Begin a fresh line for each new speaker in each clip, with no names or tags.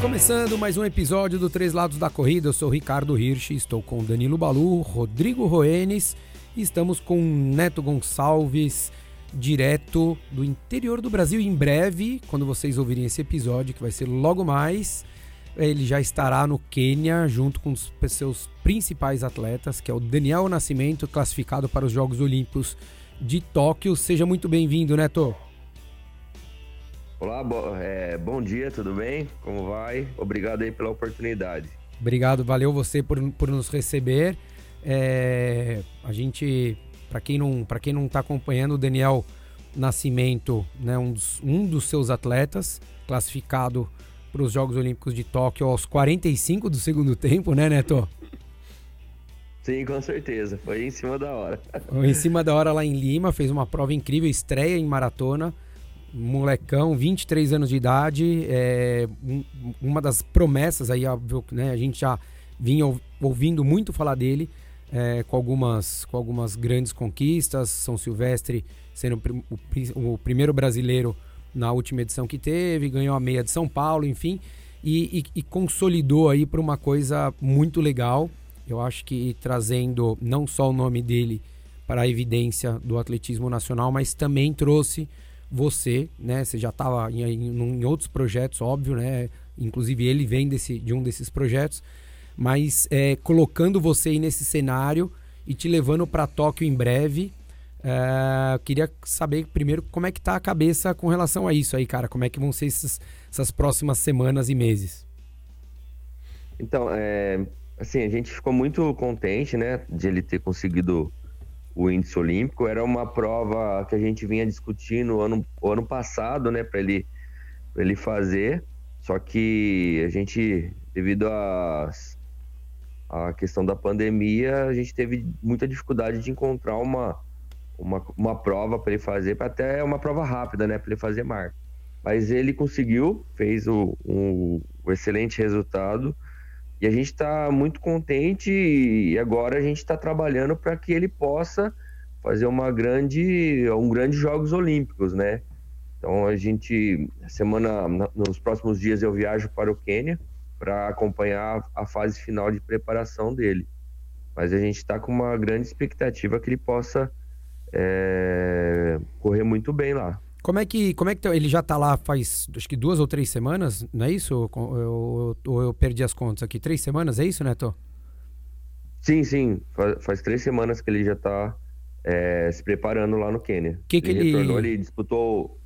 Começando mais um episódio do Três Lados da Corrida, eu sou Ricardo Hirsch, estou com Danilo Balu, Rodrigo Roenes e estamos com Neto Gonçalves, direto do interior do Brasil. Em breve, quando vocês ouvirem esse episódio, que vai ser logo mais, ele já estará no Quênia junto com os seus principais atletas, que é o Daniel Nascimento, classificado para os Jogos Olímpicos de Tóquio. Seja muito bem-vindo, Neto.
Olá, bo é, bom dia, tudo bem? Como vai? Obrigado aí pela oportunidade.
Obrigado, valeu você por, por nos receber. É, a gente, para quem não para quem não está acompanhando, o Daniel Nascimento, né, um, dos, um dos seus atletas, classificado para os Jogos Olímpicos de Tóquio aos 45 do segundo tempo, né, Neto?
Sim, com certeza. Foi em cima da hora.
Foi em cima da hora lá em Lima, fez uma prova incrível, estreia em maratona molecão, 23 anos de idade, é, uma das promessas aí, né, a gente já vinha ouvindo muito falar dele, é, com, algumas, com algumas grandes conquistas, São Silvestre sendo o, o, primeiro brasileiro na última edição que teve, ganhou a meia de São Paulo, enfim, e, e, e consolidou aí para uma coisa muito legal, eu acho que trazendo não só o nome dele para a evidência do atletismo nacional, mas também trouxe você, né? Você já estava em, em, outros projetos, óbvio, né? Inclusive ele vem desse, de um desses projetos, mas é, colocando você aí nesse cenário e te levando para Tóquio em breve. É, queria saber primeiro como é que tá a cabeça com relação a isso aí, cara. Como é que vão ser essas próximas semanas e meses?
Então, é, assim, a gente ficou muito contente, né, de ele ter conseguido o índice olímpico. Era uma prova que a gente vinha discutindo ano, ano passado, né, para ele, ele fazer. Só que a gente, devido à a questão da pandemia, a gente teve muita dificuldade de encontrar uma, uma, uma prova para ele fazer, até uma prova rápida, né, para ele fazer marca. Mas ele conseguiu, fez o, um, excelente resultado. E a gente está muito contente e agora a gente está trabalhando para que ele possa fazer uma grande, um grande Jogos Olímpicos, né? Então a gente, semana, nos próximos dias eu viajo para o Quênia para acompanhar a fase final de preparação dele. Mas a gente está com uma grande expectativa que ele possa é, correr muito bem lá.
Como é que, como é que ele já está lá faz acho que duas ou três semanas, não é isso? Ou eu, eu, eu, perdi as contas aqui? Três semanas, é isso, Neto?
Sim, sim. Faz, faz três semanas que ele já está é, se preparando lá no Quênia.
Que que
ele,
ele
retornou, ele disputou.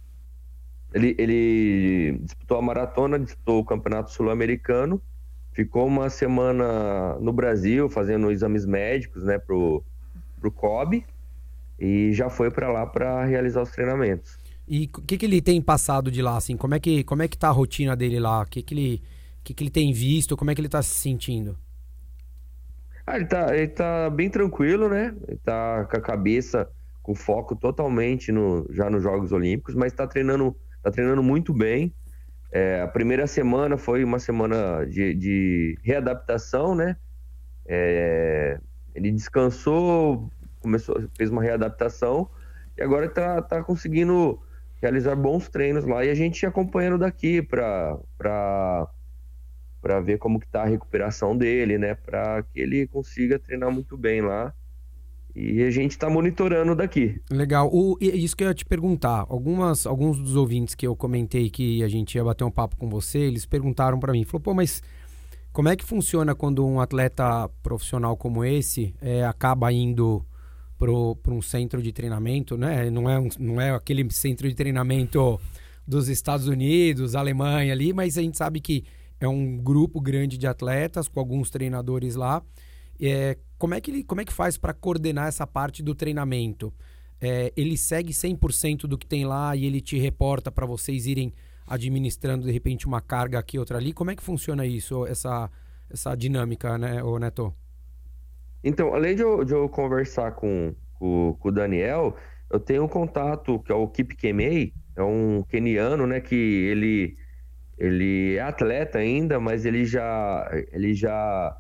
Ele, ele disputou a maratona, disputou o Campeonato Sul-Americano, ficou uma semana no Brasil fazendo exames médicos, né, pro, pro COB e já foi para lá para realizar os treinamentos.
E o que, que ele tem passado de lá, assim? Como é que, como é que tá a rotina dele lá? O que, que, ele, que, que ele tem visto? Como é que ele tá se sentindo?
Ah, ele tá, ele tá bem tranquilo, né? Ele tá com a cabeça, com foco totalmente no, já nos Jogos Olímpicos, mas tá treinando, tá treinando muito bem. É, a primeira semana foi uma semana de, de readaptação, né? É, ele descansou, começou, fez uma readaptação e agora tá, tá conseguindo realizar bons treinos lá e a gente acompanhando daqui para para ver como que tá a recuperação dele, né, para que ele consiga treinar muito bem lá. E a gente está monitorando daqui.
Legal. O, isso que eu ia te perguntar. Algumas, alguns dos ouvintes que eu comentei que a gente ia bater um papo com você, eles perguntaram para mim, falou, pô, mas como é que funciona quando um atleta profissional como esse é, acaba indo para um centro de treinamento, né? Não é, um, não é aquele centro de treinamento dos Estados Unidos, Alemanha ali, mas a gente sabe que é um grupo grande de atletas com alguns treinadores lá. É, como, é que ele, como é que faz para coordenar essa parte do treinamento? É, ele segue 100% do que tem lá e ele te reporta para vocês irem administrando de repente uma carga aqui, outra ali. Como é que funciona isso, essa, essa dinâmica, né, Neto?
Então, além de eu, de eu conversar com, com, com, o Daniel, eu tenho um contato que é o Kip Kemei, é um keniano, né, que ele, ele é atleta ainda, mas ele já, ele já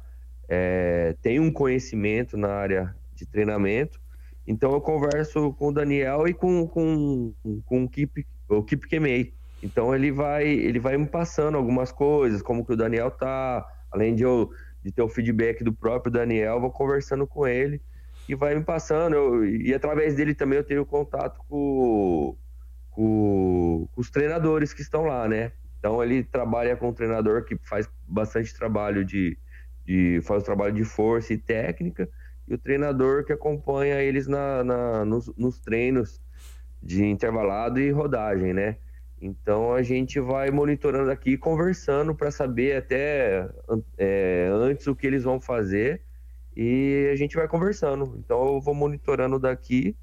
é, tem um conhecimento na área de treinamento. Então eu converso com o Daniel e com, com, com o Keep, o Keep Kemei. Então ele vai, ele vai me passando algumas coisas, como que o Daniel tá, além de eu de ter o feedback do próprio Daniel, vou conversando com ele e vai me passando. Eu, e através dele também eu tenho contato com, com, com, os treinadores que estão lá, né? Então ele trabalha com um treinador que faz bastante trabalho de, de faz trabalho de força e técnica, e o treinador que acompanha eles na, na nos, nos treinos de intervalado e rodagem, né? Então a gente vai monitorando aqui, conversando para saber até é, antes o que eles vão fazer e a gente vai conversando. Então eu vou monitorando daqui,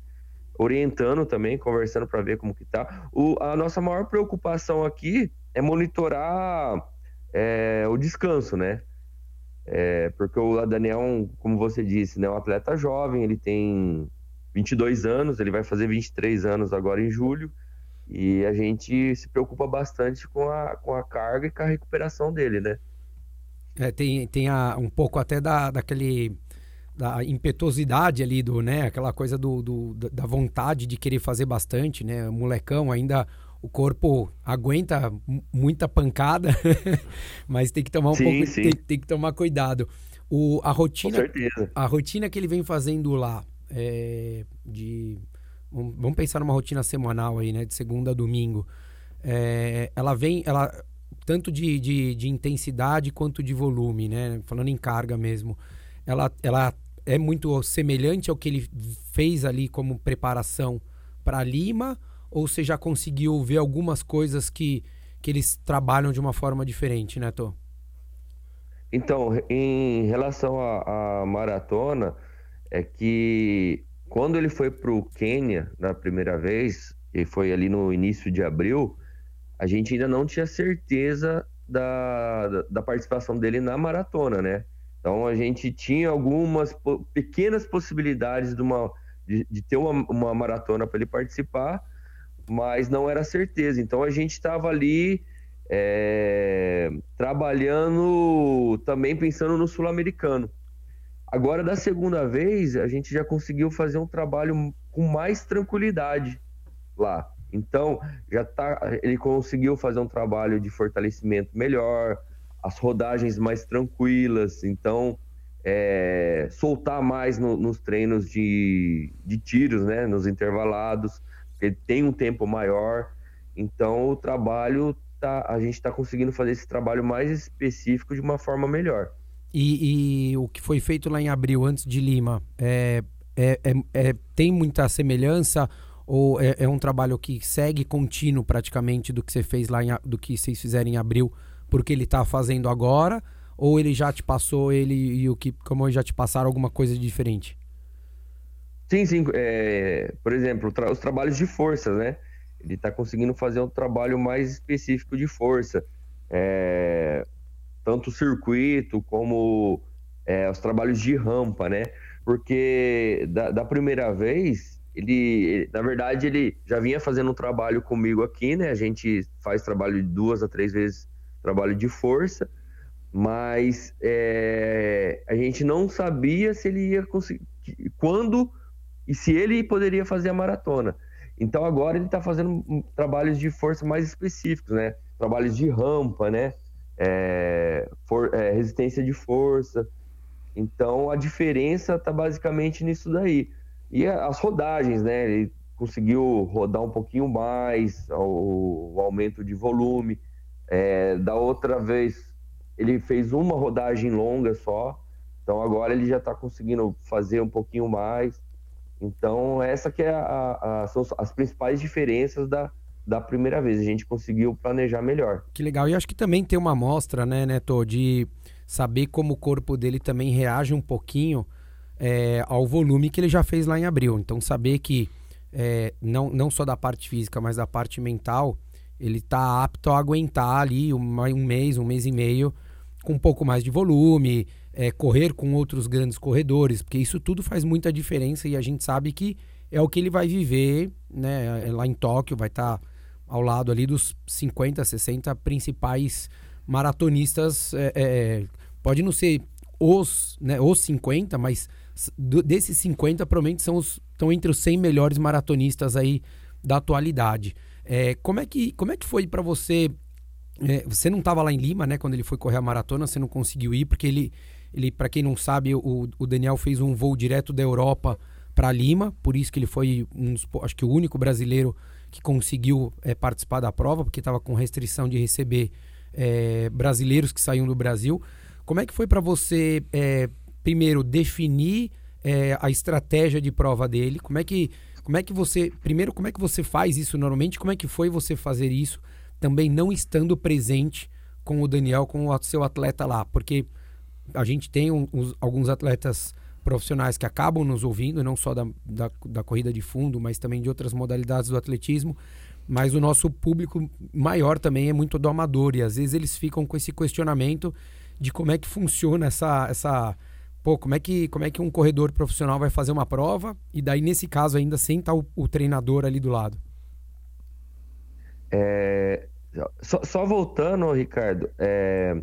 orientando também, conversando para ver como que tá. O, a nossa maior preocupação aqui é monitorar é, o descanso, né? É, porque o Daniel, como você disse, né, é um atleta jovem, ele tem 22 anos, ele vai fazer 23 anos agora em julho. E a gente se preocupa bastante com a, com a carga e com a recuperação dele, né?
É, tem tem a, um pouco até da, daquele da impetuosidade ali do, né, aquela coisa do, do, da vontade de querer fazer bastante, né? O molecão ainda o corpo aguenta muita pancada, mas tem que tomar um sim, pouco, sim. Tem, tem, que tomar cuidado. O, a rotina, a rotina que ele vem fazendo lá é, de vamos pensar numa rotina semanal aí, né? De segunda a domingo. É, ela vem, ela tanto de, de, de, intensidade quanto de volume, né? Falando em carga mesmo. Ela, ela é muito semelhante ao que ele fez ali como preparação para Lima? Ou você já conseguiu ver algumas coisas que, que eles trabalham de uma forma diferente, né, Tô?
Então, em relação à maratona, é que quando ele foi para o Quênia na primeira vez, e foi ali no início de abril, a gente ainda não tinha certeza da, da participação dele na maratona, né? Então a gente tinha algumas pequenas possibilidades de, uma, de, de ter uma, uma maratona para ele participar, mas não era certeza. Então a gente estava ali é, trabalhando também pensando no sul-americano. Agora, da segunda vez, a gente já conseguiu fazer um trabalho com mais tranquilidade lá. Então, já tá, ele conseguiu fazer um trabalho de fortalecimento melhor, as rodagens mais tranquilas, então é, soltar mais no, nos treinos de, de tiros, né, nos intervalados, porque tem um tempo maior. Então, o trabalho tá, a gente está conseguindo fazer esse trabalho mais específico de uma forma melhor.
E, e, o que foi feito lá em abril, antes de Lima, é, é, é, é tem muita semelhança ou é, é, um trabalho que segue contínuo praticamente do que você fez lá, em, do que vocês fizeram em abril, porque ele está fazendo agora? Ou ele já te passou, ele e o que, como já te passaram alguma coisa diferente?
Sim, sim. É, por exemplo, tra os trabalhos de força, né? Ele está conseguindo fazer um trabalho mais específico de força. É, tanto o circuito como é, os trabalhos de rampa, né? Porque da, da primeira vez, ele, na verdade, ele já vinha fazendo um trabalho comigo aqui, né? A gente faz trabalho de duas a três vezes trabalho de força, mas é, a gente não sabia se ele ia conseguir, quando e se ele poderia fazer a maratona. Então agora ele está fazendo trabalhos de força mais específicos, né? Trabalhos de rampa, né? É, for, é, resistência de força. Então a diferença está basicamente nisso daí. E as rodagens, né? Ele conseguiu rodar um pouquinho mais, o, o aumento de volume. É, da outra vez ele fez uma rodagem longa só, então agora ele já está conseguindo fazer um pouquinho mais. Então essa que é a, a, são as principais diferenças da, da primeira vez. A gente conseguiu planejar melhor.
Que legal. E acho que também tem uma amostra, né, Neto, de saber como o corpo dele também reage um pouquinho é, ao volume que ele já fez lá em abril. Então, saber que é, não, não só da parte física, mas da parte mental, ele está apto a aguentar ali um, mês, um mês e meio com um pouco mais de volume, é, correr com outros grandes corredores, porque isso tudo faz muita diferença e a gente sabe que é o que ele vai viver né, lá em Tóquio, vai estar. Tá ao lado ali dos 50, 60 principais maratonistas. É, é, pode não ser os, né, os 50, mas desses 50 provavelmente são os, estão entre os 100 melhores maratonistas aí da atualidade. É, como, é que, como é que foi para você? É, você não estava lá em Lima, né? Quando ele foi correr a maratona, você não conseguiu ir, porque ele, ele para quem não sabe, o, o Daniel fez um voo direto da Europa para Lima, por isso que ele foi, um, acho que o único brasileiro que conseguiu é, participar da prova, porque estava com restrição de receber é, brasileiros que saíam do Brasil. Como é que foi para você, é, primeiro, definir a estratégia de prova dele? Como é que como é que você, primeiro, como é que você faz isso normalmente? Como é que foi você fazer isso também não estando presente com o Daniel, com o seu atleta lá? Porque a gente tem uns, alguns atletas profissionais que acabam nos ouvindo, não só da, da, da, corrida de fundo, mas também de outras modalidades do atletismo. Mas o nosso público maior também é muito do amador e às vezes eles ficam com esse questionamento de como é que funciona essa, essa pô, como é que, como é que um corredor profissional vai fazer uma prova e daí nesse caso ainda sem estar o, o treinador ali do lado?
É, só, só, voltando, Ricardo, é,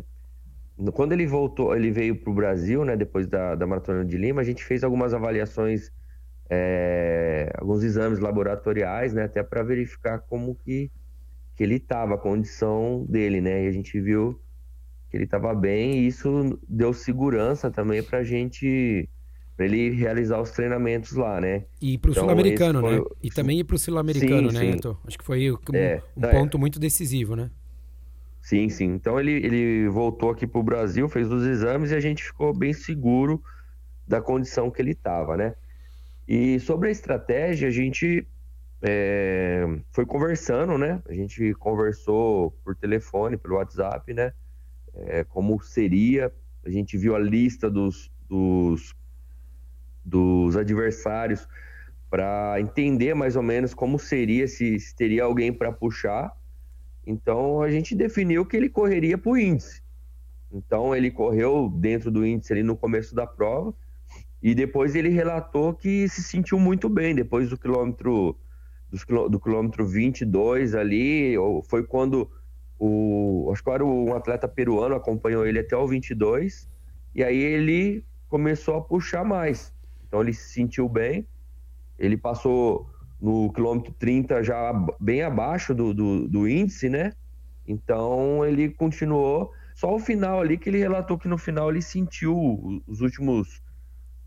quando ele voltou, ele veio para o Brasil, né, depois da, da Maratona de Lima, a gente fez algumas avaliações, é, alguns exames laboratoriais, né, até para verificar como que, que ele estava, a condição dele, né, e a gente viu que ele estava bem e isso deu segurança também para a gente para ele realizar os treinamentos lá, né?
E para o então, sul-americano, né? E também ir para o sul-americano, né, Neto? Acho que foi um, é, um é. ponto muito decisivo, né?
Sim, sim. Então ele, ele voltou aqui para o Brasil, fez os exames e a gente ficou bem seguro da condição que ele estava, né? E sobre a estratégia, a gente é, foi conversando, né? A gente conversou por telefone, pelo WhatsApp, né? é, como seria. A gente viu a lista dos, dos, dos adversários para entender mais ou menos como seria, se, se teria alguém para puxar. Então a gente definiu que ele correria para o índice. Então ele correu dentro do índice ali no começo da prova e depois ele relatou que se sentiu muito bem depois do quilômetro do quilômetro 22 ali, foi quando o, acho que era um atleta peruano, acompanhou ele até o 22, e aí ele começou a puxar mais. Então ele se sentiu bem, ele passou no quilômetro 30 já bem abaixo do, do, do índice, né? Então ele continuou. Só o final ali que ele relatou que no final ele sentiu os últimos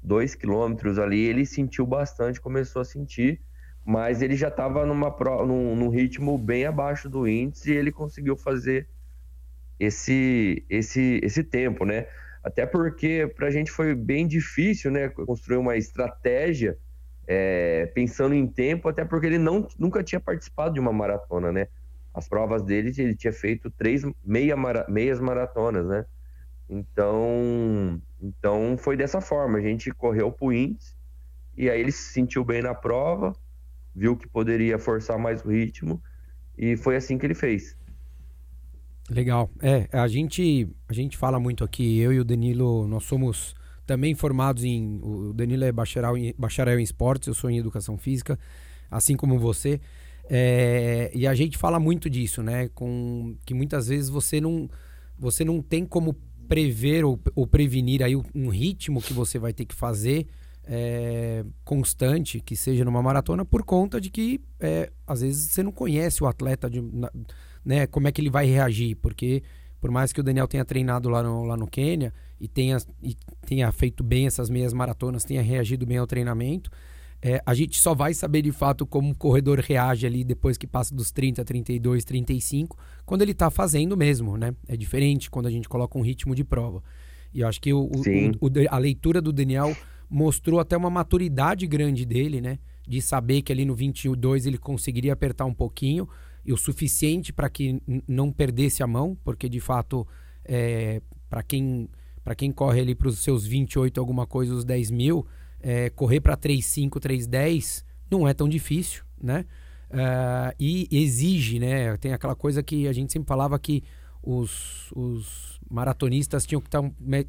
dois quilômetros ali, ele sentiu bastante, começou a sentir mas ele já estava num, num, ritmo bem abaixo do índice e ele conseguiu fazer esse esse esse tempo, né? Até porque para a gente foi bem difícil, né, construir uma estratégia é, pensando em tempo, até porque ele não, nunca tinha participado de uma maratona, né? As provas dele ele tinha feito três meia mara, meias maratonas, né? Então, então foi dessa forma. A gente correu pro índice e aí ele se sentiu bem na prova viu que poderia forçar mais o ritmo e foi assim que ele fez.
Legal. É, a gente a gente fala muito aqui, eu e o Danilo, nós somos também formados em o Danilo é bacharel em, bacharel em esportes, eu sou em educação física, assim como você. É, e a gente fala muito disso, né? Com que muitas vezes você não você não tem como prever ou, ou prevenir aí um ritmo que você vai ter que fazer é, constante que seja numa maratona por conta de que é, às vezes você não conhece o atleta de, né, como é que ele vai reagir porque por mais que o Daniel tenha treinado lá no, lá no Quênia e tenha, e tenha feito bem essas meias maratonas, tenha reagido bem ao treinamento, é, a gente só vai saber de fato como o corredor reage ali depois que passa dos 30, 32, 35, quando ele está fazendo mesmo, né? É diferente quando a gente coloca um ritmo de prova. E eu acho que o, o, o, a leitura do Daniel mostrou até uma maturidade grande dele, né? De saber que ali no 22 ele conseguiria apertar um pouquinho e o suficiente para que não perdesse a mão, porque de fato, é, para quem, quem corre ali para os seus 28 alguma coisa, os 10 mil, é, correr para 3,5, 3,10 não é tão difícil, né? Uh, e exige, né? Tem aquela coisa que a gente sempre falava que os, os maratonistas tinham que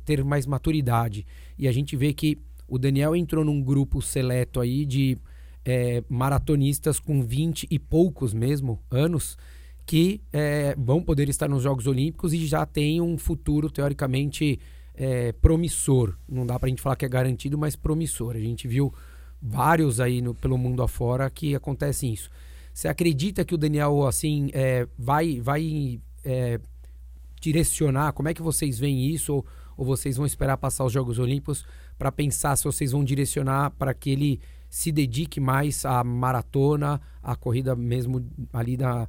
ter mais maturidade. E a gente vê que o Daniel entrou num grupo seleto aí de é, maratonistas com 20 e poucos mesmo anos que é, vão poder estar nos Jogos Olímpicos e já tem um futuro, teoricamente, é, promissor. Não dá para a gente falar que é garantido, mas promissor. A gente viu vários aí no, pelo mundo afora que acontece isso. Você acredita que o Daniel assim é, vai vai é, direcionar? Como é que vocês veem isso? Ou, ou vocês vão esperar passar os Jogos Olímpicos para pensar se vocês vão direcionar para que ele se dedique mais à maratona, à corrida mesmo ali da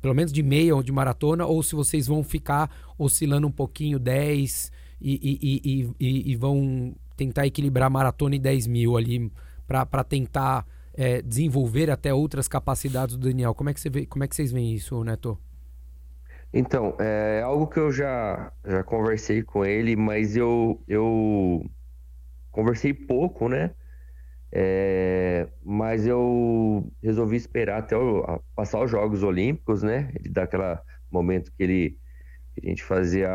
pelo menos de meia ou de maratona, ou se vocês vão ficar oscilando um pouquinho 10 e, e, e, e vão tentar equilibrar maratona e 10 mil ali para tentar é, desenvolver até outras capacidades do Daniel. Como é que, você vê, como é que vocês veem isso, Neto?
Então, é algo que eu já, já conversei com ele, mas eu, eu conversei pouco, né? É, mas eu resolvi esperar até o, passar os Jogos Olímpicos, né? Ele dá aquele momento que ele que a gente fazia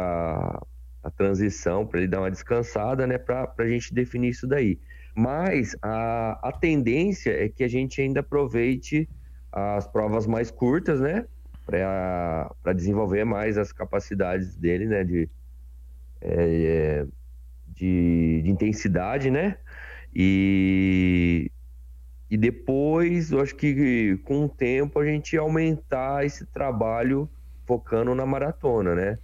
a transição para ele dar uma descansada, né? Para a gente definir isso daí. Mas a, a tendência é que a gente ainda aproveite as provas mais curtas, né? Para desenvolver mais as capacidades dele, né? De, é, de, de intensidade, né? E, e depois, eu acho que com o tempo a gente aumentar esse trabalho focando na maratona, né?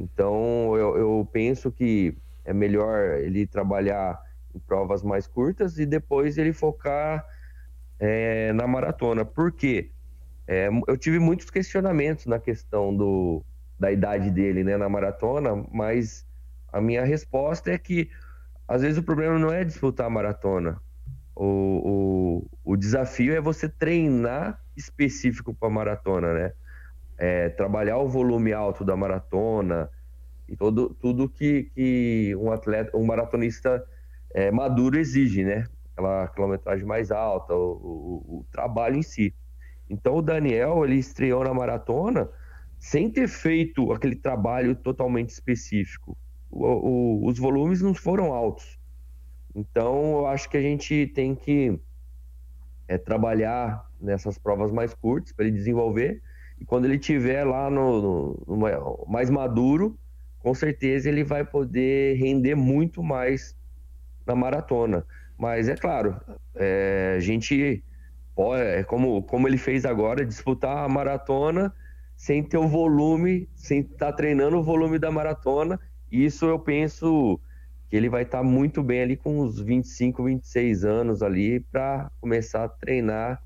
Então eu, eu penso que é melhor ele trabalhar em provas mais curtas e depois ele focar é, na maratona. Por quê? É, eu tive muitos questionamentos na questão do, da idade dele né, na maratona, mas a minha resposta é que às vezes o problema não é disputar a maratona. O, o, o desafio é você treinar específico para maratona, né? É, trabalhar o volume alto da maratona e todo, tudo que, que um atleta, um maratonista é, maduro exige, né? Aquela quilometragem mais alta, o, o, o, trabalho em si. Então o Daniel ele estreou na maratona sem ter feito aquele trabalho totalmente específico o, os volumes não foram altos. Então, eu acho que a gente tem que é, trabalhar nessas provas mais curtas para ele desenvolver. E quando ele tiver lá no, no, no, mais maduro, com certeza ele vai poder render muito mais na maratona. Mas é claro, é, a gente pode, é como, como ele fez agora, disputar a maratona sem ter o volume, sem estar tá treinando o volume da maratona isso eu penso que ele vai estar tá muito bem ali com uns 25, 26 anos ali para começar a treinar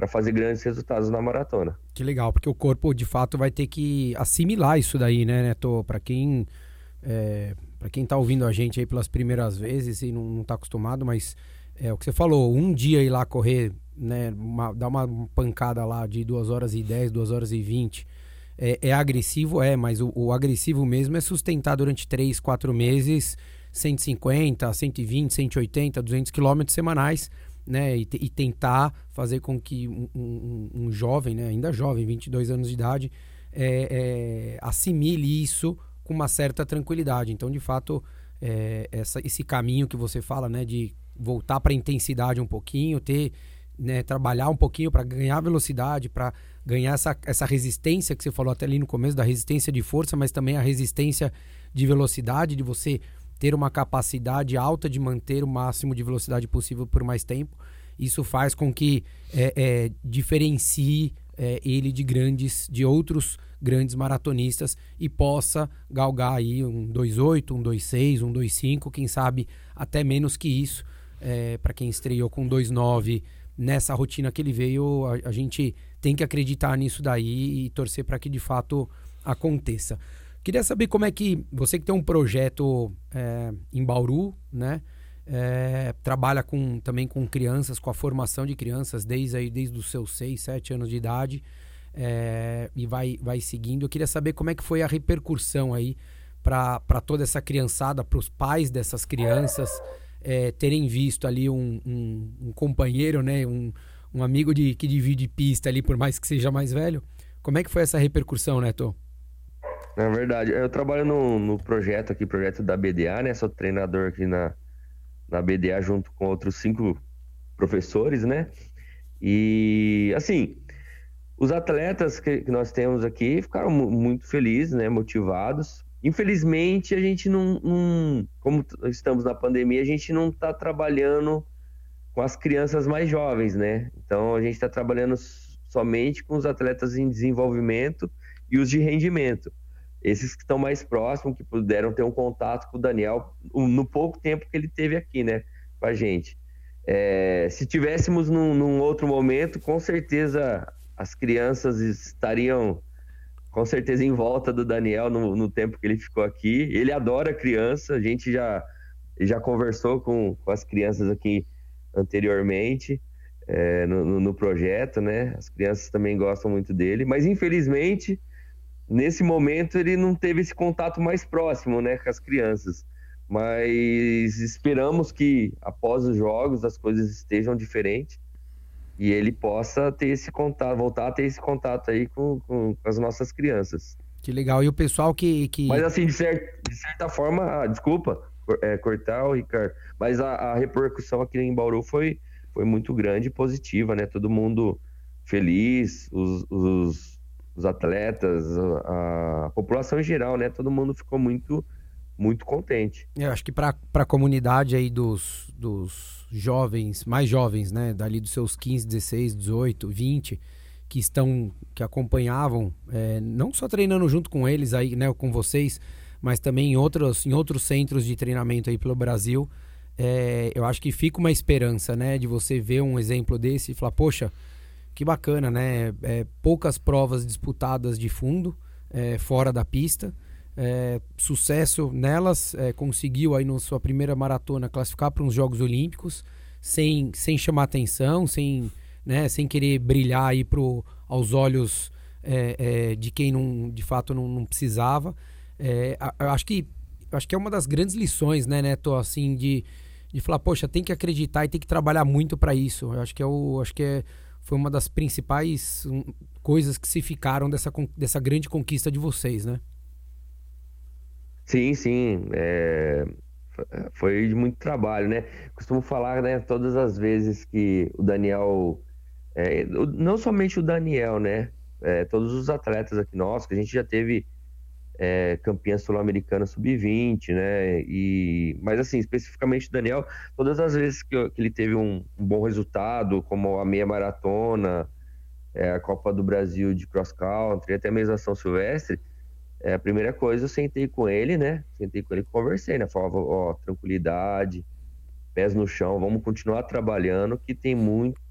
para fazer grandes resultados na maratona.
Que legal, porque o corpo de fato vai ter que assimilar isso daí, né, Neto? Para quem é, para quem tá ouvindo a gente aí pelas primeiras vezes e não, não tá acostumado, mas é o que você falou, um dia ir lá correr, né, uma, dar uma pancada lá de 2 horas e 10, 2 horas e 20 é, é agressivo, é, mas o, o, agressivo mesmo é sustentar durante 3, 4 meses 150, 120, 180, 200 quilômetros semanais, né? E, e, tentar fazer com que um, um, um, jovem, né, ainda jovem, 22 anos de idade, é, é, assimile isso com uma certa tranquilidade. Então, de fato, é, essa, esse caminho que você fala, né, de voltar para a intensidade um pouquinho, ter né, trabalhar um pouquinho para ganhar velocidade, para ganhar essa, essa resistência que você falou até ali no começo, da resistência de força, mas também a resistência de velocidade, de você ter uma capacidade alta de manter o máximo de velocidade possível por mais tempo. Isso faz com que é, é, diferencie é, ele de grandes, de outros grandes maratonistas e possa galgar aí um 2.8, um 2.6, um 2.5, quem sabe até menos que isso. É, para quem estreou com 2.9 nessa rotina que ele veio, a, a gente tem que acreditar nisso daí e torcer para que de fato aconteça. Queria saber como é que você que tem um projeto é, em Bauru, né? É, trabalha com, também com crianças, com a formação de crianças desde, aí, desde os seus 6, 7 anos de idade é, e vai, vai seguindo. Eu queria saber como é que foi a repercussão aí para toda essa criançada, para os pais dessas crianças é, terem visto ali um, um, um companheiro, né? Um, um amigo de, que divide pista ali, por mais que seja mais velho. Como é que foi essa repercussão, Neto?
Na verdade, eu trabalho no, no projeto aqui, projeto da BDA, né? Sou treinador aqui na, na BDA junto com outros cinco professores, né? E assim, os atletas que, que nós temos aqui ficaram muito felizes, né? Motivados Infelizmente, a gente não, não, como estamos na pandemia, a gente não está trabalhando com as crianças mais jovens, né? Então, a gente está trabalhando somente com os atletas em desenvolvimento e os de rendimento. Esses que estão mais próximos, que puderam ter um contato com o Daniel no pouco tempo que ele teve aqui, né, com a gente. É, se tivéssemos num, num outro momento, com certeza as crianças estariam com certeza em volta do Daniel no, no, tempo que ele ficou aqui. Ele adora criança, a gente já, já conversou com, com as crianças aqui anteriormente é, no, no, projeto, né? As crianças também gostam muito dele, mas infelizmente nesse momento ele não teve esse contato mais próximo, né, com as crianças. Mas esperamos que após os jogos as coisas estejam diferentes e ele possa ter esse contato, voltar a ter esse contato aí com, com, com as nossas crianças.
Que legal. E o pessoal que. que...
Mas assim, de, de certa forma, ah, desculpa é, cortar o Ricardo, mas a, a, repercussão aqui em Bauru foi, foi muito grande e positiva, né? Todo mundo feliz, os, os, os atletas, a, a, população em geral, né? Todo mundo ficou muito muito contente.
Eu acho que para a comunidade aí dos, dos jovens, mais jovens, né, dali dos seus 15, 16, 18, 20, que estão, que acompanhavam, é, não só treinando junto com eles aí, né, com vocês, mas também em outros, em outros centros de treinamento aí pelo Brasil, é, eu acho que fica uma esperança, né, de você ver um exemplo desse e falar, poxa, que bacana, né, é, poucas provas disputadas de fundo, é, fora da pista, é, sucesso nelas, é, conseguiu aí na sua primeira maratona classificar para uns Jogos Olímpicos, sem, sem chamar atenção, sem, né, sem querer brilhar aí pro, aos olhos é, é de quem não, de fato não, não precisava. Acho que acho que é uma das grandes lições, né, Neto, assim, de, de falar, poxa, tem que acreditar e tem que trabalhar muito para isso. Eu acho que é o, acho que é, foi uma das principais um, coisas que se ficaram dessa, dessa grande conquista de vocês, né?
Sim, sim. É... Foi de muito trabalho, né? Costumo falar, né, todas as vezes que o Daniel. É... Não somente o Daniel, né? É, todos os atletas aqui nossos, que a gente já teve é, campeã sul-americana sub-20, né? E, mas assim, especificamente Daniel, todas as vezes que, que ele teve um, um, bom resultado, como a meia maratona, é, a Copa do Brasil de cross country, até mesmo a São Silvestre, é, a primeira coisa, eu sentei com ele, né? Sentei com ele e conversei, né? Falava, ó, tranquilidade, pés no chão, vamos continuar trabalhando, que tem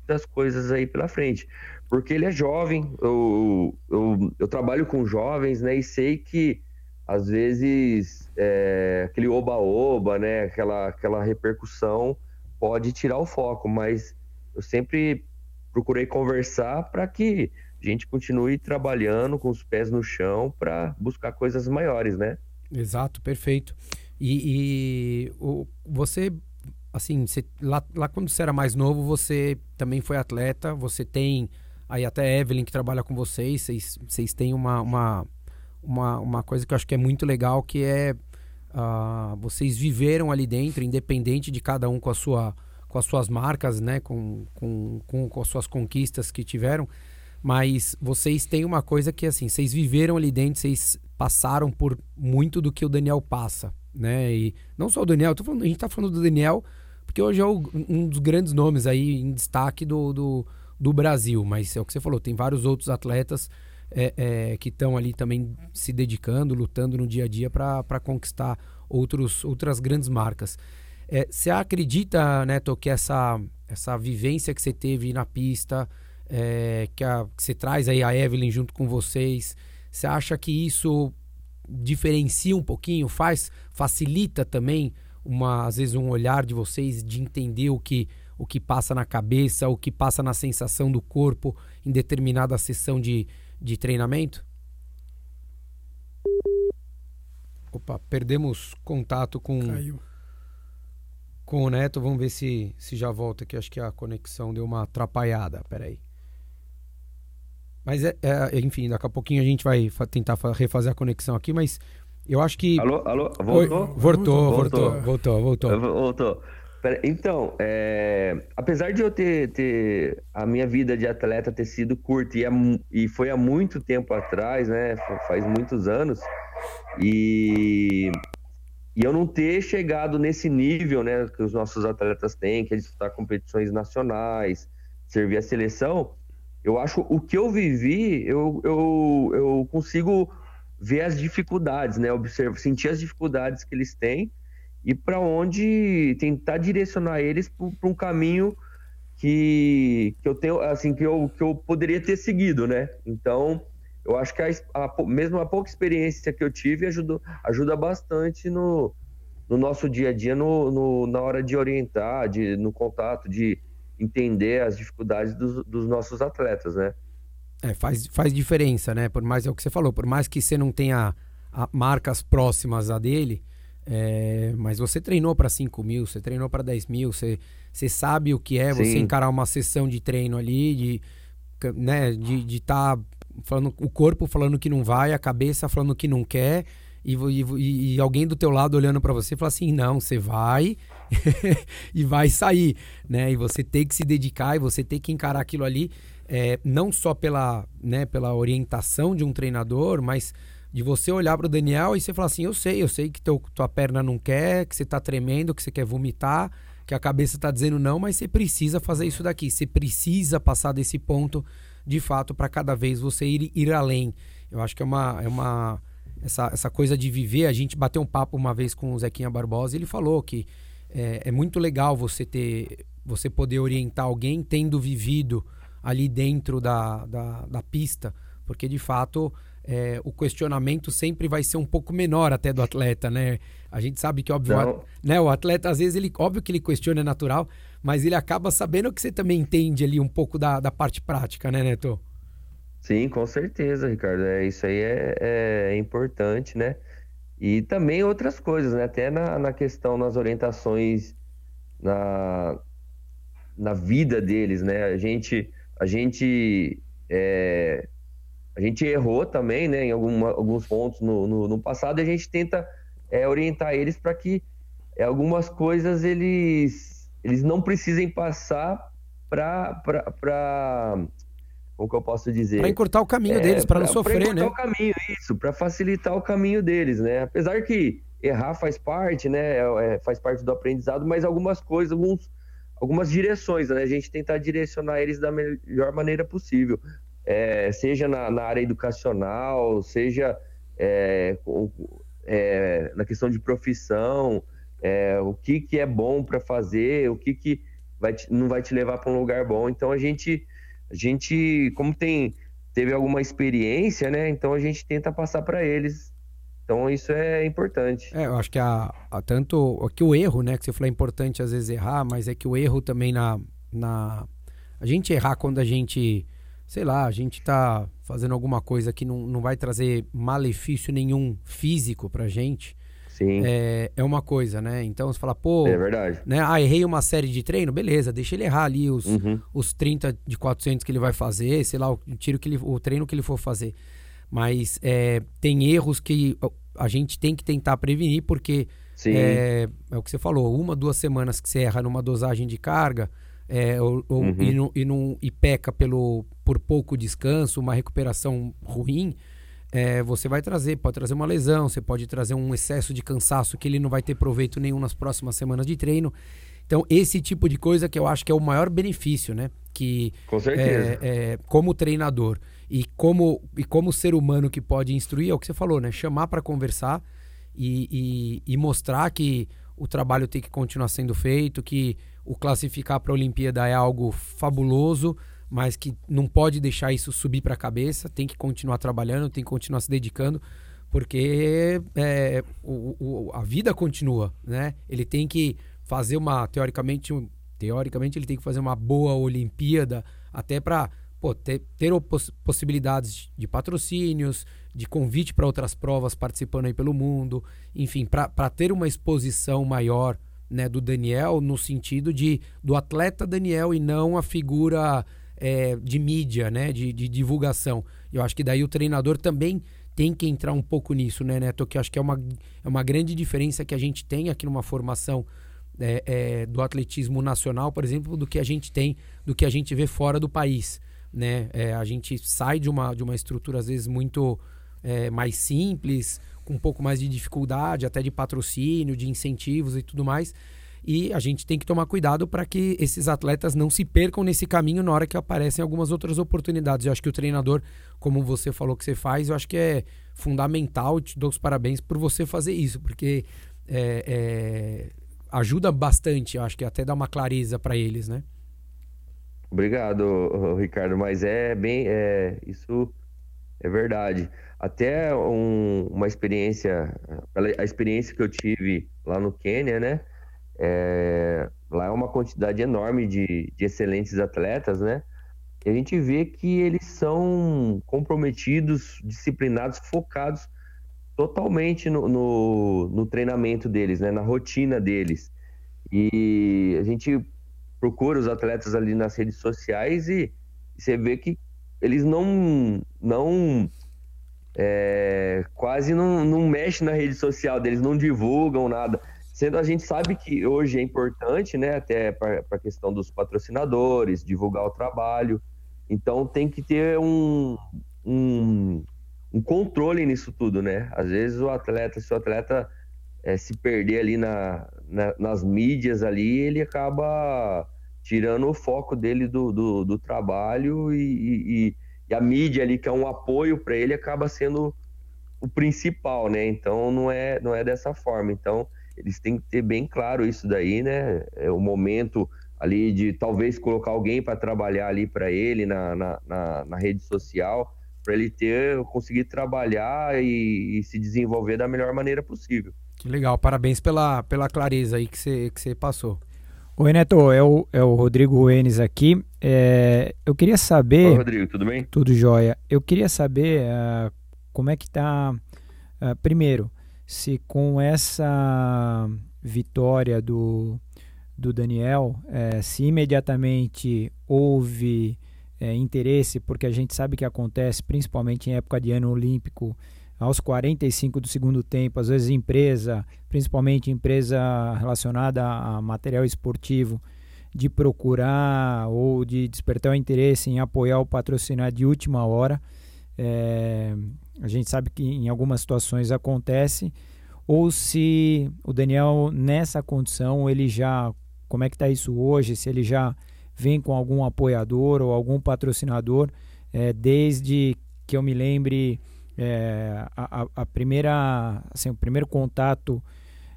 muitas coisas aí pela frente. Porque ele é jovem, eu, eu, eu trabalho com jovens, né? E sei que, às vezes, é, aquele oba-oba, né? Aquela, aquela repercussão pode tirar o foco, mas eu sempre procurei conversar para que a gente continue trabalhando com os pés no chão para buscar coisas maiores, né?
Exato, perfeito. E, e o, você, assim, você, lá, lá quando você era mais novo, você também foi atleta, você tem aí até Evelyn que trabalha com vocês, vocês, vocês têm uma, uma, uma, uma coisa que eu acho que é muito legal, que é uh, vocês viveram ali dentro, independente de cada um com, a sua, com as suas marcas, né, com, com, com, com as suas conquistas que tiveram, mas vocês têm uma coisa que, assim, vocês viveram ali dentro, vocês passaram por muito do que o Daniel passa, né? E não só o Daniel, falando, a gente tá falando do Daniel, porque hoje é o, um dos grandes nomes aí em destaque do, do, do, Brasil, mas é o que você falou, tem vários outros atletas é, é, que estão ali também se dedicando, lutando no dia a dia para conquistar outros, outras grandes marcas. É, você acredita, Neto, que essa, essa vivência que você teve na pista, é, que, a, que você traz aí a Evelyn junto com vocês, você acha que isso diferencia um pouquinho, faz, facilita também uma, às vezes um olhar de vocês de entender o que o que passa na cabeça, o que passa na sensação do corpo em determinada sessão de, de treinamento? Opa, perdemos contato com
Caiu.
com o Neto. Vamos ver se, se já volta aqui. Acho que a conexão deu uma atrapalhada. Peraí. Mas, é, é, enfim, daqui a pouquinho a gente vai tentar refazer a conexão aqui, mas eu acho que.
Alô, alô,
voltou? Oi, voltou, voltou, voltou, voltou, voltou.
Então, é, apesar de eu ter, ter, a minha vida de atleta ter sido curta e, é, e foi há muito tempo atrás, né? Faz muitos anos. E, e eu não ter chegado nesse nível, né, que os nossos atletas têm, que é disputar competições nacionais, servir a seleção, eu acho o que eu vivi, eu, eu, eu consigo ver as dificuldades, né, observar, sentir as dificuldades que eles têm e para onde tentar direcionar eles para um caminho que, que eu tenho, assim, que eu, que eu poderia ter seguido, né? Então, eu acho que a, a, mesmo a pouca experiência que eu tive ajuda, ajuda bastante no, no nosso dia a dia, no, no, na hora de orientar, de, no contato, de entender as dificuldades dos, dos nossos atletas, né?
É, faz, faz diferença, né? Por mais é o que você falou, por mais que você não tenha marcas próximas a dele, é, mas você treinou para 5 mil, você treinou para 10 mil, você, você sabe o que é Sim. você encarar uma sessão de treino ali, de né, de estar tá falando o corpo falando que não vai, a cabeça falando que não quer, e, e, e alguém do teu lado olhando para você fala assim, não, você vai e vai sair, né? E você tem que se dedicar e você tem que encarar aquilo ali, é, não só pela, né, pela orientação de um treinador, mas de você olhar para o Daniel e você falar assim: eu sei, eu sei que teu, tua perna não quer, que você está tremendo, que você quer vomitar, que a cabeça está dizendo não, mas você precisa fazer isso daqui. Você precisa passar desse ponto de fato para cada vez você ir, ir além. Eu acho que é uma. É uma essa, essa coisa de viver, a gente bateu um papo uma vez com o Zequinha Barbosa e ele falou que é, é muito legal você ter. você poder orientar alguém tendo vivido ali dentro da, da, da pista, porque de fato é, o questionamento sempre vai ser um pouco menor até do atleta, né? A gente sabe que, óbvio, a, né, o atleta, às vezes, ele, óbvio que ele questiona, é natural, mas ele acaba sabendo que você também entende ali um pouco da, da parte prática, né, Neto?
Sim, com certeza, Ricardo. É, isso aí é, é importante, né? E também outras coisas, né? Até na, na questão, nas orientações, na, na vida deles, né? A gente, a gente é, a gente errou também, né, em alguma, alguns pontos no, no, no, passado, e a gente tenta é, orientar eles para que é, algumas coisas eles, eles não precisem passar para. Como que eu posso dizer?
Para encurtar o caminho é, deles, para não sofrer, pra
né?
o
caminho, isso, para facilitar o caminho deles, né? Apesar que errar faz parte, né? É, é, faz parte do aprendizado, mas algumas coisas, alguns, algumas direções, né? A gente tentar direcionar eles da melhor maneira possível é, seja na, na, área educacional, seja é, é, na questão de profissão, é, o que, que é bom para fazer, o que, que vai te, não vai te levar para um lugar bom. Então a gente, a gente, como tem teve alguma experiência, né? Então a gente tenta passar para eles. Então isso é importante.
É, eu acho que a, a tanto que o erro, né? Que você falou é importante às vezes errar, mas é que o erro também na, na a gente errar quando a gente sei lá, a gente tá fazendo alguma coisa que não, não vai trazer malefício nenhum físico pra gente.
Sim.
É, é uma coisa, né? Então você fala, pô.
É verdade.
Né? Ah, errei uma série de treino, beleza, deixa ele errar ali os, uhum. os 30 de 400 que ele vai fazer, sei lá, o tiro que ele, o treino que ele for fazer. Mas é, tem erros que a gente tem que tentar prevenir, porque é, é, o que você falou, uma, duas semanas que você erra numa dosagem de carga, é, ou, uhum. e, não, e, não, e peca pelo, por pouco descanso, uma recuperação ruim, é, você vai trazer, pode trazer uma lesão, você pode trazer um excesso de cansaço que ele não vai ter proveito nenhum nas próximas semanas de treino. Então, esse tipo de coisa que eu acho que é o maior benefício, né? Que,
Com certeza.
É, é, como treinador e como, e como ser humano que pode instruir, é o que você falou, né? Chamar para conversar e, e, e mostrar que o trabalho tem que continuar sendo feito, que o classificar para a Olimpíada é algo fabuloso, mas que não pode deixar isso subir para a cabeça, tem que continuar trabalhando, tem que continuar se dedicando, porque é, o, o, a vida continua, né? Ele tem que fazer uma, teoricamente, teoricamente ele tem que fazer uma boa Olimpíada, até para ter, ter possibilidades de patrocínios, de convite para outras provas participando aí pelo mundo, enfim, para ter uma exposição maior né, do Daniel no sentido de do atleta Daniel e não a figura é, de mídia, né, de, de, divulgação. Eu acho que daí o treinador também tem que entrar um pouco nisso, né, Neto? Que acho que é uma, é uma grande diferença que a gente tem aqui numa formação é, é, do atletismo nacional, por exemplo, do que a gente tem, do que a gente vê fora do país, né? É, a gente sai de uma, de uma estrutura às vezes muito é, mais simples, com um pouco mais de dificuldade, até de patrocínio, de incentivos e tudo mais. E a gente tem que tomar cuidado para que esses atletas não se percam nesse caminho na hora que aparecem algumas outras oportunidades. Eu acho que o treinador, como você falou que você faz, eu acho que é fundamental. Te dou os parabéns por você fazer isso, porque é, é, ajuda bastante. Eu acho que até dá uma clareza para eles, né?
Obrigado, Ricardo. Mas é bem, é, isso é verdade. Até um, uma experiência, a experiência que eu tive lá no Quênia, né? É, lá é uma quantidade enorme de, de excelentes atletas, né? E a gente vê que eles são comprometidos, disciplinados, focados totalmente no, no, no, treinamento deles, né? na rotina deles. E a gente procura os atletas ali nas redes sociais e, você vê que eles não, não é, quase não, não mexem na rede social deles, não divulgam nada. Sendo a gente sabe que hoje é importante, né, até para a questão dos patrocinadores, divulgar o trabalho. Então tem que ter um, um, um controle nisso tudo, né? Às vezes o atleta, se o atleta é, se perder ali na, na, nas mídias ali, ele acaba tirando o foco dele do, do, do trabalho e, e, e, a mídia ali, que é um apoio para ele, acaba sendo o principal, né? Então não é, não é dessa forma. Então eles têm que ter bem claro isso daí, né? É o momento ali de talvez colocar alguém para trabalhar ali para ele na, na, na, na, rede social, para ele ter conseguir trabalhar e, e, se desenvolver da melhor maneira possível.
Que legal, parabéns pela, pela clareza aí que você que passou.
Oi, Neto, é o, é o Rodrigo Enes aqui. É, eu queria saber.
Oi, Rodrigo, tudo bem?
Tudo jóia. Eu queria saber uh, como é que tá. Uh, primeiro, se com essa vitória do, do Daniel, é, se imediatamente houve interesse, porque a gente sabe que acontece, principalmente em época de ano olímpico, aos 45 do segundo tempo, às vezes empresa, principalmente empresa relacionada a material esportivo, de procurar ou de despertar o interesse em apoiar o patrocinar de última hora. É, a gente sabe que em algumas situações acontece, ou se o Daniel nessa condição ele já, como é que está isso hoje, se ele já vem com algum apoiador ou algum patrocinador, é, desde que eu me lembre é, a, a, primeira, assim, o primeiro contato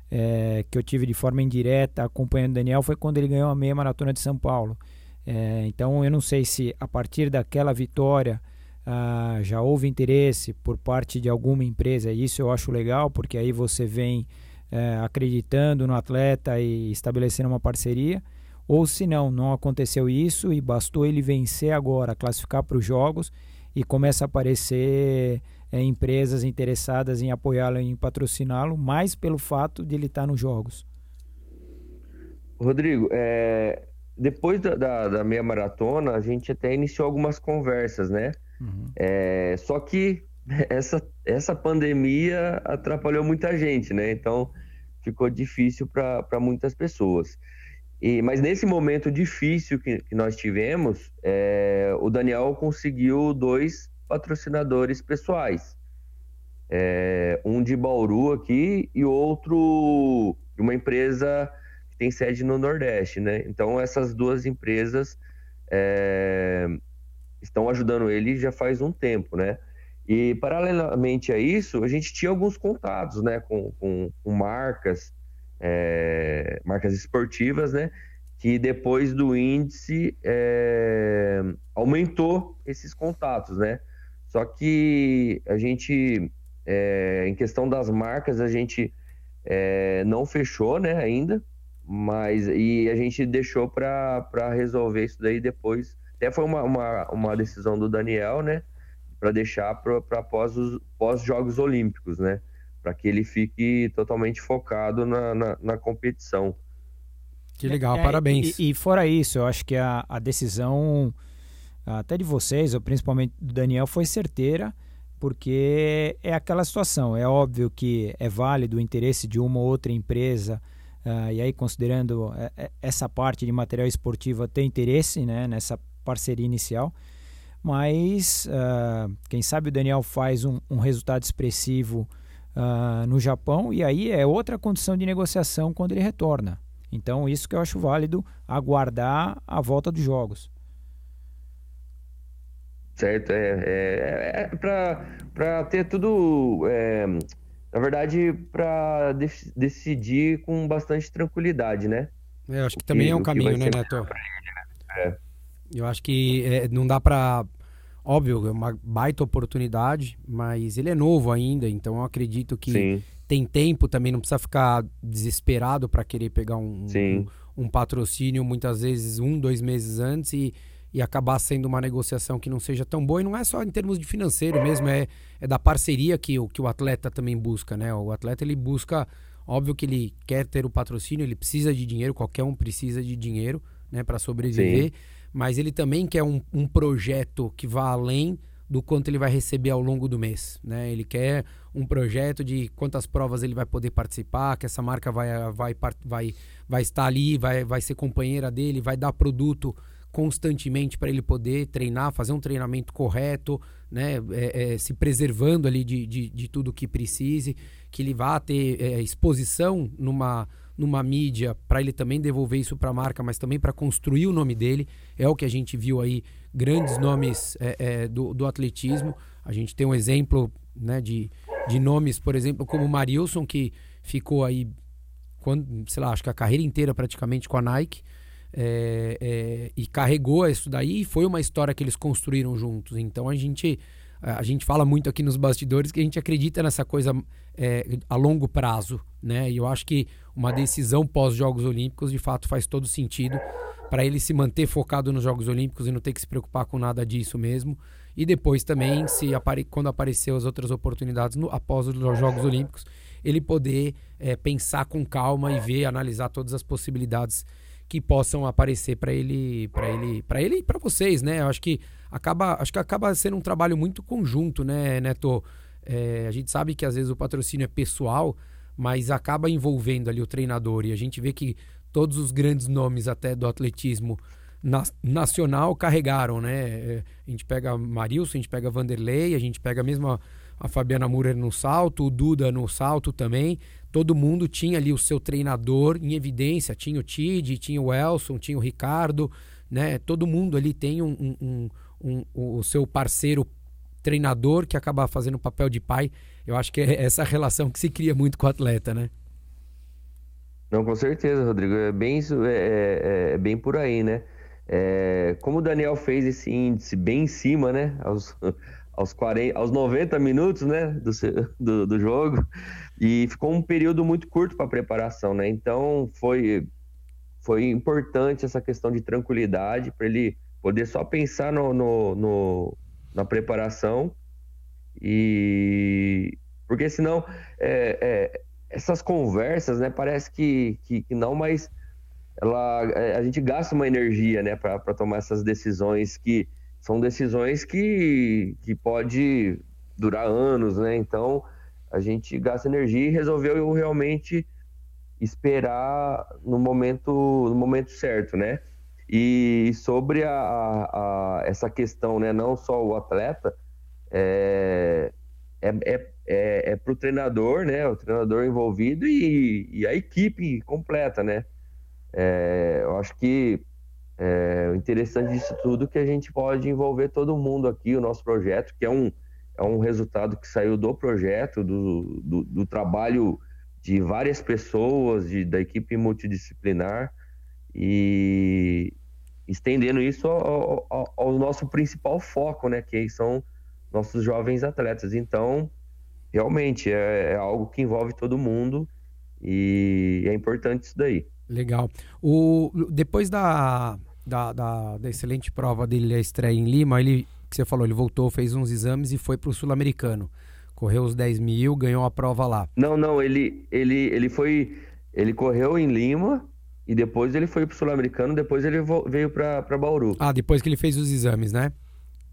é, que eu tive de forma indireta acompanhando o Daniel foi quando ele ganhou a meia maratona de São Paulo. É, então eu não sei se a partir daquela vitória ah, já houve interesse por parte de alguma empresa. Isso eu acho legal, porque aí você vem é, acreditando no atleta e estabelecendo uma parceria. Ou se não, não aconteceu isso e bastou ele vencer agora, classificar para os jogos e começa a aparecer é, empresas interessadas em apoiá-lo, em patrociná-lo, mais pelo fato de ele estar nos jogos.
Rodrigo, é, depois da, da, da, meia maratona, a gente até iniciou algumas conversas, né? Uhum. É, só que essa, essa pandemia atrapalhou muita gente, né? Então ficou difícil para muitas pessoas. E, mas nesse momento difícil que, que nós tivemos, é, o Daniel conseguiu dois patrocinadores pessoais. É, um de Bauru aqui e outro de uma empresa que tem sede no Nordeste, né? Então essas duas empresas é, estão ajudando ele já faz um tempo, né? E paralelamente a isso, a gente tinha alguns contatos, né, com, com, com marcas, é, marcas esportivas, né, que depois do índice é, aumentou esses contatos, né? Só que a gente, é, em questão das marcas, a gente é, não fechou, né, ainda, mas e a gente deixou para resolver isso daí depois até foi uma, uma, uma decisão do Daniel, né? Para deixar para após os pós Jogos Olímpicos, né? Para que ele fique totalmente focado na, na, na competição.
Que legal, é, parabéns.
E, e, fora isso, eu acho que a, a decisão, até de vocês, ou principalmente do Daniel, foi certeira, porque é aquela situação. É óbvio que é válido o interesse de uma ou outra empresa, uh, e aí considerando é, é, essa parte de material esportivo ter interesse né, nessa parceria inicial. Mas uh, quem sabe o Daniel faz um, um resultado expressivo uh, no Japão e aí é outra condição de negociação quando ele retorna. Então, isso que eu acho válido aguardar a volta dos jogos.
Certo, é, é, é para ter tudo, é, na verdade, para de, decidir com bastante tranquilidade, né?
É, eu acho que também é um caminho, né, Neto? Ele, né? É. Eu acho que é, não dá para Óbvio, é uma baita oportunidade, mas ele é novo ainda, então eu acredito que Sim. tem tempo também, não precisa ficar desesperado para querer pegar um, um, um, patrocínio muitas vezes um, dois meses antes e, e acabar sendo uma negociação que não seja tão boa. E não é só em termos de financeiro mesmo, é, é da parceria que, que o atleta também busca, né? O atleta ele busca, óbvio que ele quer ter o patrocínio, ele precisa de dinheiro, qualquer um precisa de dinheiro, né, para sobreviver. Sim mas ele também quer um, um projeto que vá além do quanto ele vai receber ao longo do mês, né? Ele quer um projeto de quantas provas ele vai poder participar, que essa marca vai, vai, vai, vai estar ali, vai, vai ser companheira dele, vai dar produto constantemente para ele poder treinar, fazer um treinamento correto, né? É, é, se preservando ali de, de, de, tudo que precise, que ele vá ter é, exposição numa numa mídia para ele também devolver isso para a marca, mas também para construir o nome dele. É o que a gente viu aí, grandes nomes é, é, do, do atletismo. A gente tem um exemplo né, de, de nomes, por exemplo, como Marilson, que ficou aí, quando, sei lá, acho que a carreira inteira praticamente com a Nike. É, é, e carregou isso daí e foi uma história que eles construíram juntos. Então a gente a gente fala muito aqui nos bastidores que a gente acredita nessa coisa é, a longo prazo, né? E eu acho que uma decisão pós Jogos Olímpicos de fato faz todo sentido para ele se manter focado nos Jogos Olímpicos e não ter que se preocupar com nada disso mesmo. E depois também, se apare... quando aparecer as outras oportunidades no... após os Jogos Olímpicos, ele poder é, pensar com calma e ver, analisar todas as possibilidades que possam aparecer para ele, para ele, para ele e para vocês, né? Eu acho que acaba, acho que acaba sendo um trabalho muito conjunto, né, Neto? É, a gente sabe que às vezes o patrocínio é pessoal, mas acaba envolvendo ali o treinador. E a gente vê que todos os grandes nomes até do atletismo na, nacional carregaram, né? É, a gente pega Marilson, a gente pega Vanderlei, a gente pega mesmo a, a Fabiana Murer no salto, o Duda no salto também. Todo mundo tinha ali o seu treinador em evidência. Tinha o Tid, tinha o Elson, tinha o Ricardo, né? Todo mundo ali tem um, um, um, um o seu parceiro treinador que acaba fazendo o papel de pai. Eu acho que é essa relação que se cria muito com o atleta, né?
Não, com certeza, Rodrigo. É bem é, é, é bem por aí, né? É, como o Daniel fez esse índice bem em cima, né? Aos, aos, 40, aos 90 minutos, né? Do, do, do jogo. E ficou um período muito curto para preparação, né? Então foi, foi importante essa questão de tranquilidade para ele poder só pensar no, no, no na preparação e porque senão é, é, essas conversas, né, parece que, que, que, não, mas ela, é, a gente gasta uma energia, né, para tomar essas decisões que são decisões que, que pode durar anos, né? Então a gente gasta energia e resolveu realmente esperar no momento no momento certo, né? E sobre a, a, essa questão, né, não só o atleta, é, é, é, é, é para o treinador, né, o treinador envolvido e, e a equipe completa, né. É, eu acho que é, o interessante disso tudo é que a gente pode envolver todo mundo aqui, o nosso projeto, que é um, é um resultado que saiu do projeto, do, do, do trabalho de várias pessoas, de, da equipe multidisciplinar, e, estendendo isso ao, ao, ao, nosso principal foco, né? Que são nossos jovens atletas. Então, realmente é, é, algo que envolve todo mundo e é importante isso daí.
Legal. O, depois da, da, da, da excelente prova dele, a estreia em Lima, ele, que você falou, ele voltou, fez uns exames e foi para o Sul-Americano. Correu os 10 mil, ganhou a prova lá.
Não, não, ele, ele, ele foi. Ele correu em Lima, e depois ele foi pro Sul-Americano, depois ele veio pra Bauru.
Ah, depois que ele fez os exames, né?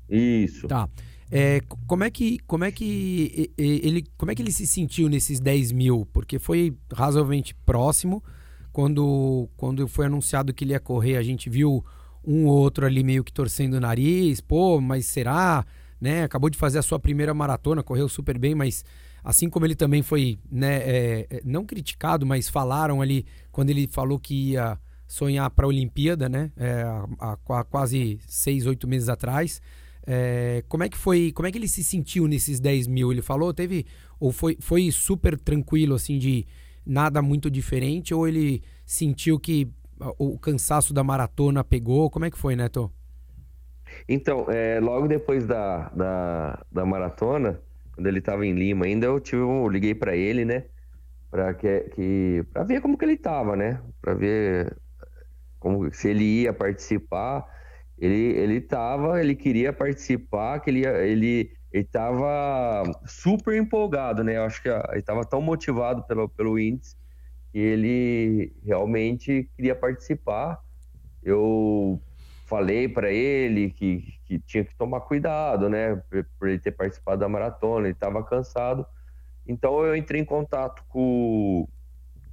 Isso.
Tá. É, como é que como é que ele como é que ele se sentiu nesses 10 mil? Porque foi razoavelmente próximo quando quando foi anunciado que ele ia correr, a gente viu um ou outro ali meio que torcendo o nariz, pô, mas será? Né? Acabou de fazer a sua primeira maratona, correu super bem, mas assim como ele também foi, né, é, é não criticado, mas falaram ali quando ele falou que ia sonhar para a Olimpíada, né, é, há, há, quase seis, oito meses atrás. É, como é que foi, como é que ele se sentiu nesses 10 mil? Ele falou, teve, ou foi, foi super tranquilo, assim, de nada muito diferente, ou ele sentiu que o cansaço da maratona pegou? Como é que foi, Neto?
Então, é, logo depois da, da, da, maratona, quando ele estava em Lima ainda, eu, tive, eu liguei para ele, né? Para que, que, ver como que ele estava, né? Para ver como, se ele ia participar. Ele, ele tava, ele queria participar, que ele, ele, ele super empolgado, né? Eu acho que ele estava tão motivado pelo, pelo índice ele realmente queria participar. Eu falei para ele que, que tinha que tomar cuidado, né? Por ele ter participado da maratona, ele estava cansado. Então eu entrei em contato com,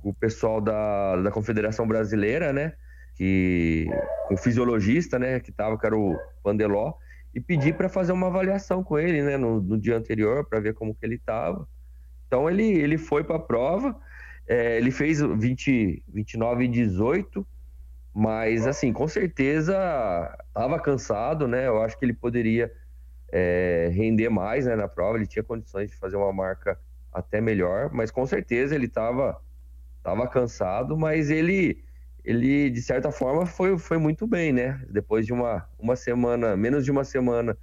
com o pessoal da, da Confederação Brasileira, né? Que, o fisiologista, né? Que tava, que era o Pandeló, e pedi para fazer uma avaliação com ele, né? No, no dia anterior, para ver como que ele estava. Então ele, ele foi para a prova é, ele fez 20, 29 e 18, mas assim, com certeza estava cansado, né? Eu acho que ele poderia é, render mais né, na prova, ele tinha condições de fazer uma marca até melhor, mas com certeza ele estava tava cansado, mas ele ele de certa forma foi, foi muito bem, né? Depois de uma, uma semana, menos de uma semana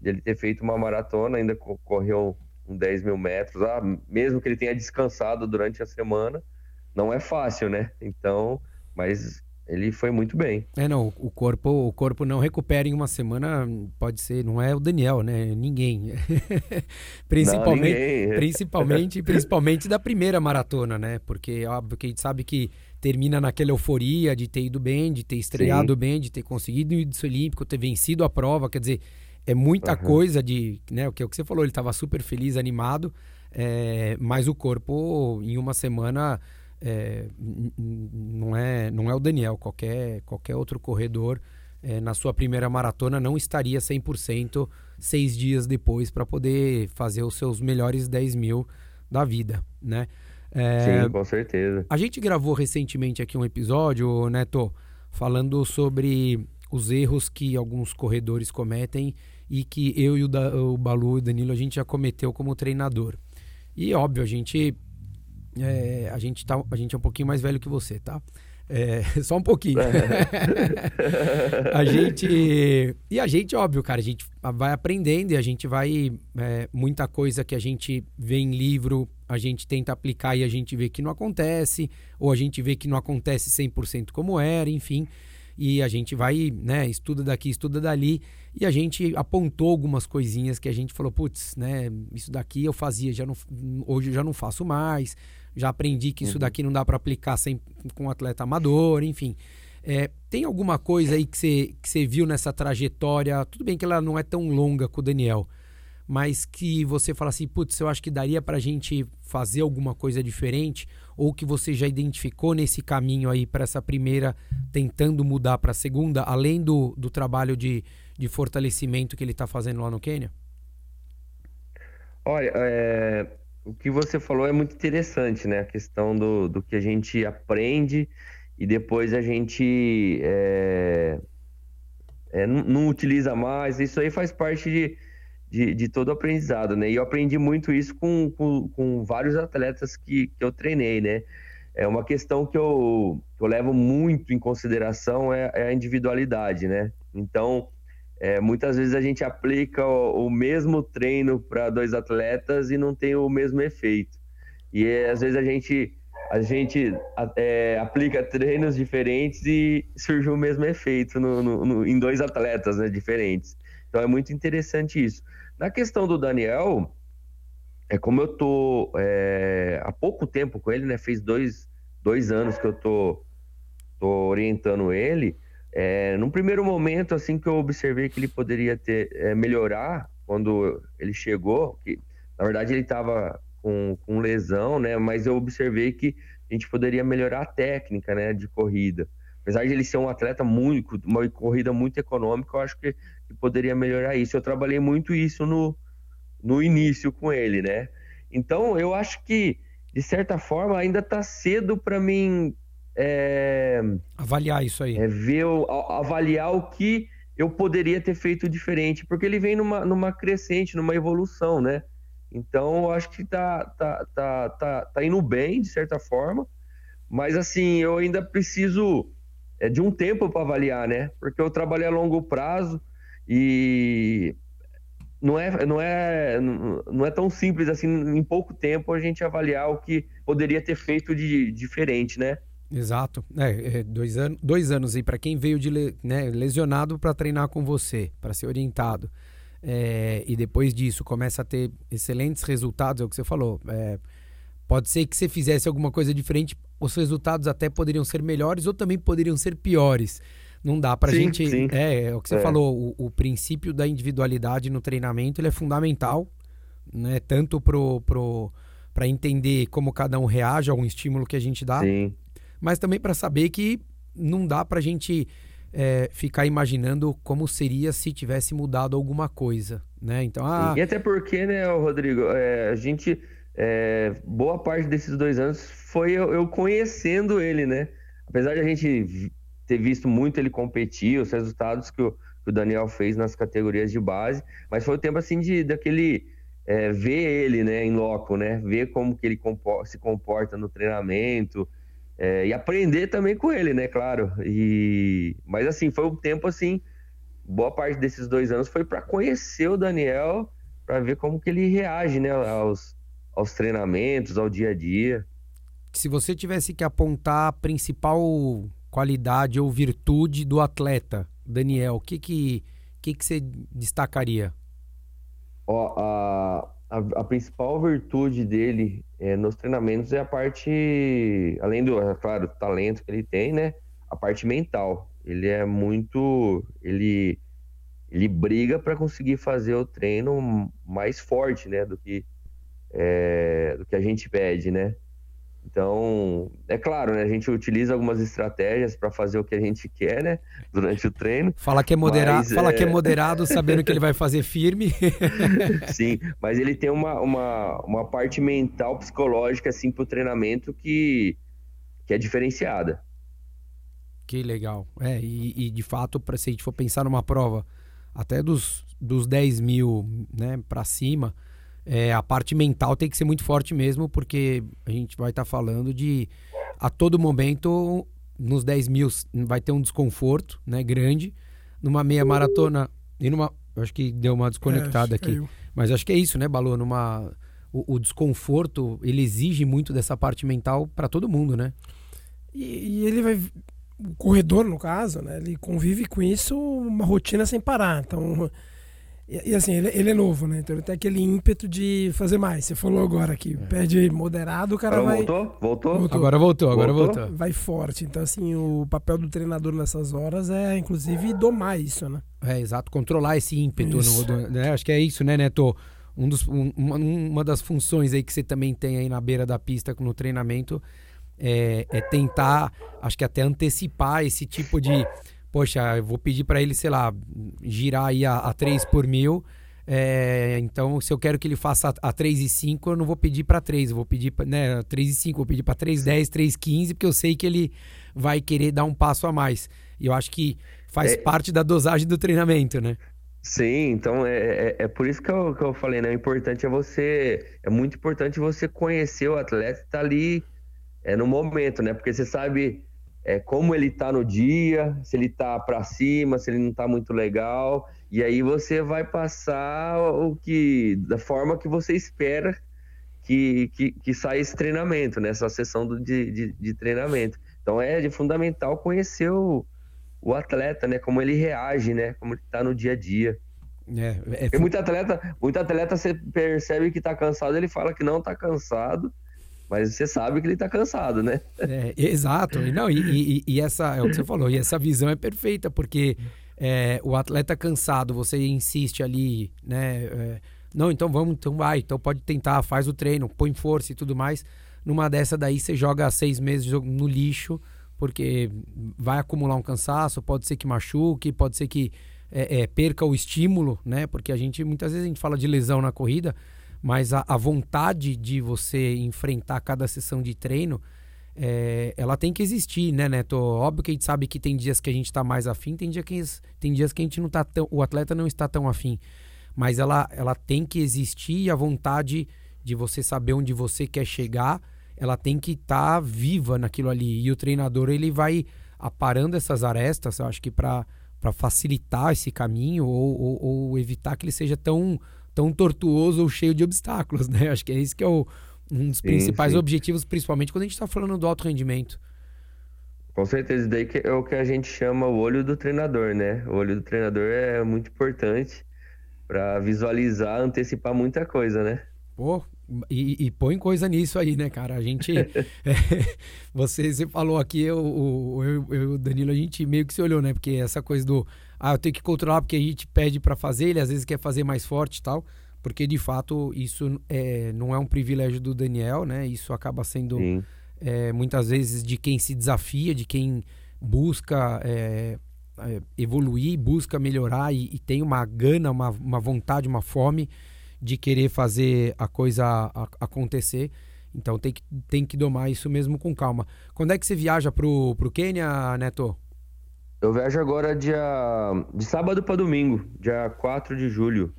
de ele ter feito uma maratona, ainda correu um 10 mil metros, ah, mesmo que ele tenha descansado durante a semana, não é fácil, né? Então, mas ele foi muito bem.
É, não, o corpo, o corpo não recupera em uma semana, pode ser, não é o Daniel, né? Ninguém. principalmente, não, ninguém. principalmente, principalmente da primeira maratona, né? Porque óbvio que a gente sabe que termina naquela euforia de ter ido bem, de ter estreado Sim. bem, de ter conseguido o índice olímpico, ter vencido a prova, quer dizer, é muita uhum. coisa de, né, o que, o que você falou, ele estava super feliz, animado, é, mas o corpo em uma semana é, não é não é o Daniel, qualquer qualquer outro corredor é, na sua primeira maratona não estaria 100% seis dias depois para poder fazer os seus melhores 10 mil da vida, né?
É, Sim, com certeza.
A gente gravou recentemente aqui um episódio, Neto, falando sobre os erros que alguns corredores cometem e que eu e o, da, o Balu e o Danilo a gente já cometeu como treinador. E óbvio, a gente é, a gente tá, a gente é um pouquinho mais velho que você, tá? É, só um pouquinho. a gente. E a gente, óbvio, cara, a gente vai aprendendo e a gente vai. É, muita coisa que a gente vê em livro, a gente tenta aplicar e a gente vê que não acontece, ou a gente vê que não acontece 100% como era, enfim e a gente vai, né, estuda daqui, estuda dali, e a gente apontou algumas coisinhas que a gente falou, putz, né, isso daqui eu fazia, já não, hoje eu já não faço mais, já aprendi que uhum. isso daqui não dá para aplicar sem, com um atleta amador, enfim. É, tem alguma coisa aí que você, que você viu nessa trajetória? Tudo bem que ela não é tão longa com o Daniel, mas que você fala assim, putz, eu acho que daria para a gente fazer alguma coisa diferente? ou que você já identificou nesse caminho aí para essa primeira, tentando mudar para a segunda, além do, do trabalho de, de fortalecimento que ele está fazendo lá no Quênia?
Olha, é, o que você falou é muito interessante, né? A questão do, do que a gente aprende e depois a gente é, é, não, não, utiliza mais. Isso aí faz parte de, de, de, todo o aprendizado, né? E eu aprendi muito isso com, com, com, vários atletas que, que eu treinei, né? É uma questão que eu, que eu levo muito em consideração é, é a individualidade, né? Então, é, muitas vezes a gente aplica o, o mesmo treino para dois atletas e não tem o mesmo efeito. E é, às vezes a gente a gente é, aplica treinos diferentes e surge o mesmo efeito no, no, no, em dois atletas né, diferentes. Então é muito interessante isso. Na questão do Daniel, é como eu tô é, há pouco tempo com ele, né? Fez dois, dois anos que eu tô, tô orientando ele. É, num primeiro momento, assim que eu observei que ele poderia ter é, melhorar quando ele chegou, que na verdade ele estava com, com lesão, né? Mas eu observei que a gente poderia melhorar a técnica, né, de corrida. Apesar de ele ser um atleta muito, uma corrida muito econômica, eu acho que que poderia melhorar isso. Eu trabalhei muito isso no, no início com ele, né? Então, eu acho que, de certa forma, ainda está cedo para mim é,
avaliar isso aí.
É ver, avaliar o que eu poderia ter feito diferente, porque ele vem numa, numa crescente, numa evolução, né? Então, eu acho que tá, tá, tá, tá, tá indo bem, de certa forma, mas assim, eu ainda preciso é, de um tempo para avaliar, né? Porque eu trabalhei a longo prazo e não é, não é, não é tão simples assim, em pouco tempo, a gente avaliar o que poderia ter feito de diferente, né?
Exato. É, é dois, an dois anos aí para quem veio de né, lesionado para treinar com você, para ser orientado. É, e depois disso começa a ter excelentes resultados, é o que você falou. É, pode ser que você fizesse alguma coisa diferente, os resultados até poderiam ser melhores ou também poderiam ser piores. Não dá pra sim, gente. Sim. É, é o que você é. falou, o, o, princípio da individualidade no treinamento ele é fundamental, né? Tanto pro, pro, para entender como cada um reage a um estímulo que a gente dá, sim. mas também para saber que não dá pra gente é, ficar imaginando como seria se tivesse mudado alguma coisa, né? Então,
ah... E até porque, né, Rodrigo, é, a gente, é, boa parte desses dois anos foi eu, eu, conhecendo ele, né? Apesar de a gente ter visto muito ele competir, os resultados que o, que o Daniel fez nas categorias de base, mas foi o tempo, assim, de daquele... É, ver ele, né, em loco, né? Ver como que ele se comporta no treinamento, é, e aprender também com ele, né, claro. E mas assim foi um tempo assim, boa parte desses dois anos foi para conhecer o Daniel, para ver como que ele reage, né, aos, aos treinamentos, ao dia a dia.
Se você tivesse que apontar a principal qualidade ou virtude do atleta, Daniel, o que que que, que você destacaria?
Ó, a, a, a principal virtude dele é, nos treinamentos é a parte, além do, é claro, talento que ele tem, né? A parte mental. Ele é muito, ele, ele briga para conseguir fazer o treino mais forte, né? Do que, é, do que a gente pede, né? Então, é claro, né? A gente utiliza algumas estratégias para fazer o que a gente quer, né? Durante o treino.
Fala que é moderado, mas, fala é... que é moderado, sabendo que ele vai fazer firme.
Sim, mas ele tem uma, uma, uma parte mental, psicológica, assim, pro treinamento que, que é diferenciada.
Que legal. É, e, e de fato, se a gente for pensar numa prova até dos, dos 10 mil né, para cima, é, a parte mental tem que ser muito forte mesmo, porque a gente vai estar tá falando de a todo momento, nos 10 mil, vai ter um desconforto né, grande. Numa meia maratona e numa. Acho que deu uma desconectada é, aqui. Caiu. Mas acho que é isso, né, Balô? Numa, o, o desconforto, ele exige muito dessa parte mental para todo mundo, né?
E, e, ele vai. O corredor, no caso, né? Ele convive com isso uma rotina sem parar. Então e, e assim, ele, ele, é novo, né? Então ele tem aquele ímpeto de fazer mais. Você falou agora que é. perde moderado, o cara agora vai.
Voltou? voltou?
Voltou? Agora voltou, agora voltou? voltou.
Vai forte. Então, assim, o papel do treinador nessas horas é, inclusive, domar isso, né?
É, exato, controlar esse ímpeto. No, né? Acho que é isso, né, Neto? Um dos, um, uma, uma das funções aí que você também tem aí na beira da pista no treinamento é, é tentar, acho que até antecipar esse tipo de poxa, eu vou pedir para ele, sei lá, girar aí a, a 3 por mil. É, então, se eu quero que ele faça a, a 3 e 5, eu não vou pedir para 3, eu vou pedir para né, 3 e 5, vou pedir para 3, 10, 3, 15, porque eu sei que ele vai querer dar um passo a mais. E eu acho que faz é... parte da dosagem do treinamento, né?
Sim, então é, é, é, por isso que eu, que eu falei, né? O importante é você. É muito importante você conhecer o atleta que tá ali é, no momento, né? Porque você sabe é, como ele tá no dia, se ele tá para cima, se ele não tá muito legal, e aí você vai passar o que da forma que você espera que, que, que saia esse treinamento, nessa né? sessão do, de, de, de, treinamento. Então é de fundamental conhecer o, o atleta, né? Como ele reage, né? Como ele tá no dia a dia. É, é... muito atleta, muito atleta você percebe que tá cansado, ele fala que não tá cansado, mas você sabe que ele está cansado, né?
É, exato. Não, e, e, e, essa é o que você falou. E essa visão é perfeita, porque é, o atleta cansado, você insiste ali, né? É, não, então vamos, então vai, então pode tentar, faz o treino, põe força e tudo mais. Numa dessa daí você joga seis meses no lixo, porque vai acumular um cansaço, pode ser que machuque, pode ser que é, é, perca o estímulo, né? Porque a gente muitas vezes a gente fala de lesão na corrida, mas a, a vontade de você enfrentar cada sessão de treino, é, ela tem que existir, né, Neto? Óbvio que a gente sabe que tem dias que a gente está mais afim, tem, dia que, tem dias que a gente não tá tão. O atleta não está tão afim. Mas ela, ela tem que existir e a vontade de você saber onde você quer chegar, ela tem que estar tá viva naquilo ali. E o treinador, ele vai aparando essas arestas, eu acho que para facilitar esse caminho ou, ou, ou, evitar que ele seja tão, tão tortuoso ou cheio de obstáculos, né? Acho que é isso que é o, um dos sim, principais sim. objetivos, principalmente quando a gente está falando do alto rendimento.
Com certeza, daí que é o que a gente chama o olho do treinador, né? O olho do treinador é muito importante para visualizar, antecipar muita coisa, né?
Pô, e, e, põe coisa nisso aí, né, cara? A gente. é, você, você falou aqui, eu, eu, eu, o Danilo, a gente meio que se olhou, né? Porque essa coisa do. Ah, eu tenho que controlar porque a gente pede para fazer, ele às vezes quer fazer mais forte e tal porque de fato isso é, não é um privilégio do Daniel, né? Isso acaba sendo é, muitas vezes de quem se desafia, de quem busca é, é, evoluir, busca melhorar e, e, tem uma gana, uma, uma vontade, uma fome de querer fazer a coisa a, acontecer. Então tem que, tem que domar isso mesmo com calma. Quando é que você viaja pro, pro Quênia, Neto?
Eu viajo agora dia de sábado para domingo, dia 4 de julho.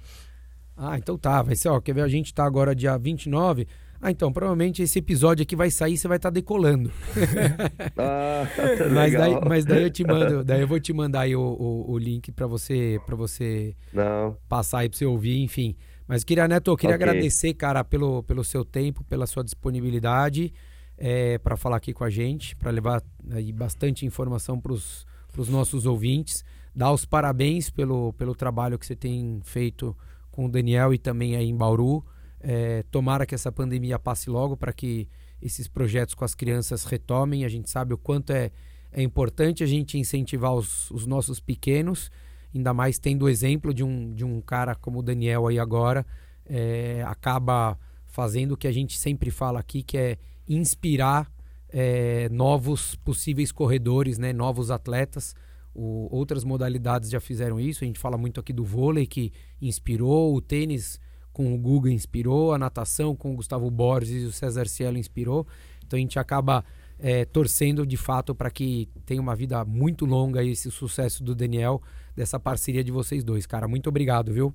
Ah, então tá. Vai ser, ó, quer ver? A gente tá agora dia 29. Ah, então, provavelmente esse episódio aqui vai sair e você vai estar tá decolando.
ah,
mas, daí, mas daí eu te mando, daí eu vou te mandar aí o, o, o link para você para você
Não.
passar aí para você ouvir, enfim. Mas queria, Neto, eu queria okay. agradecer, cara, pelo, pelo seu tempo, pela sua disponibilidade é, para falar aqui com a gente, para levar aí bastante informação para os nossos ouvintes. Dar os parabéns pelo, pelo trabalho que você tem feito com o Daniel e também aí em Bauru. É, tomara que essa pandemia passe logo para que esses projetos com as crianças retomem. A gente sabe o quanto é, é importante a gente incentivar os, os nossos pequenos, ainda mais tendo o exemplo de um, de um cara como o Daniel aí agora, é, acaba fazendo o que a gente sempre fala aqui, que é inspirar é, novos possíveis corredores, né, novos atletas o, outras modalidades já fizeram isso. A gente fala muito aqui do vôlei, que inspirou, o tênis com o Guga inspirou, a natação com o Gustavo Borges e o César Cielo inspirou. Então a gente acaba é, torcendo de fato para que tenha uma vida muito longa esse sucesso do Daniel, dessa parceria de vocês dois. Cara, muito obrigado, viu?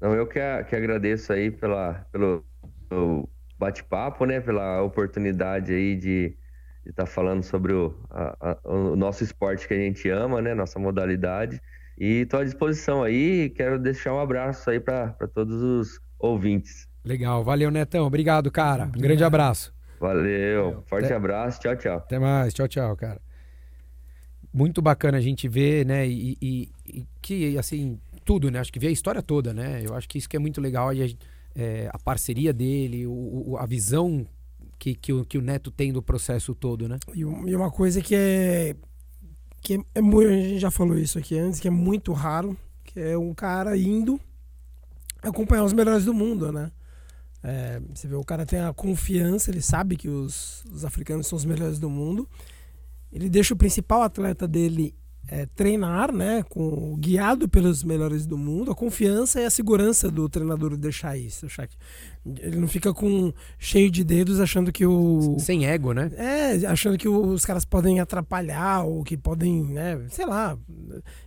Não, eu que, que agradeço aí pela, pelo, pelo bate-papo, né? Pela oportunidade aí de estar tá falando sobre o, a, a, o nosso esporte que a gente ama, né? Nossa modalidade. E estou à disposição aí. Quero deixar um abraço aí para todos os ouvintes.
Legal, valeu Netão, obrigado, cara. Um grande abraço.
Valeu, forte Até... abraço, tchau, tchau.
Até mais, tchau, tchau, cara. Muito bacana a gente ver, né? E, e, e que, assim, tudo, né? Acho que ver a história toda, né? Eu acho que isso que é muito legal. E a, é, a parceria dele, o, o, a visão que, que, o, que o Neto tem do processo todo, né?
E, e uma coisa que é que é, é muito, a gente já falou isso aqui antes, que é muito raro, que é um cara indo acompanhar os melhores do mundo, né? É, você vê, o cara tem a confiança, ele sabe que os, os africanos são os melhores do mundo. Ele deixa o principal atleta dele é, treinar, né, com, guiado pelos melhores do mundo, a confiança e a segurança do treinador deixar isso. Achar que ele não fica com cheio de dedos achando que o
sem ego, né?
É, achando que os caras podem atrapalhar ou que podem, né, sei lá.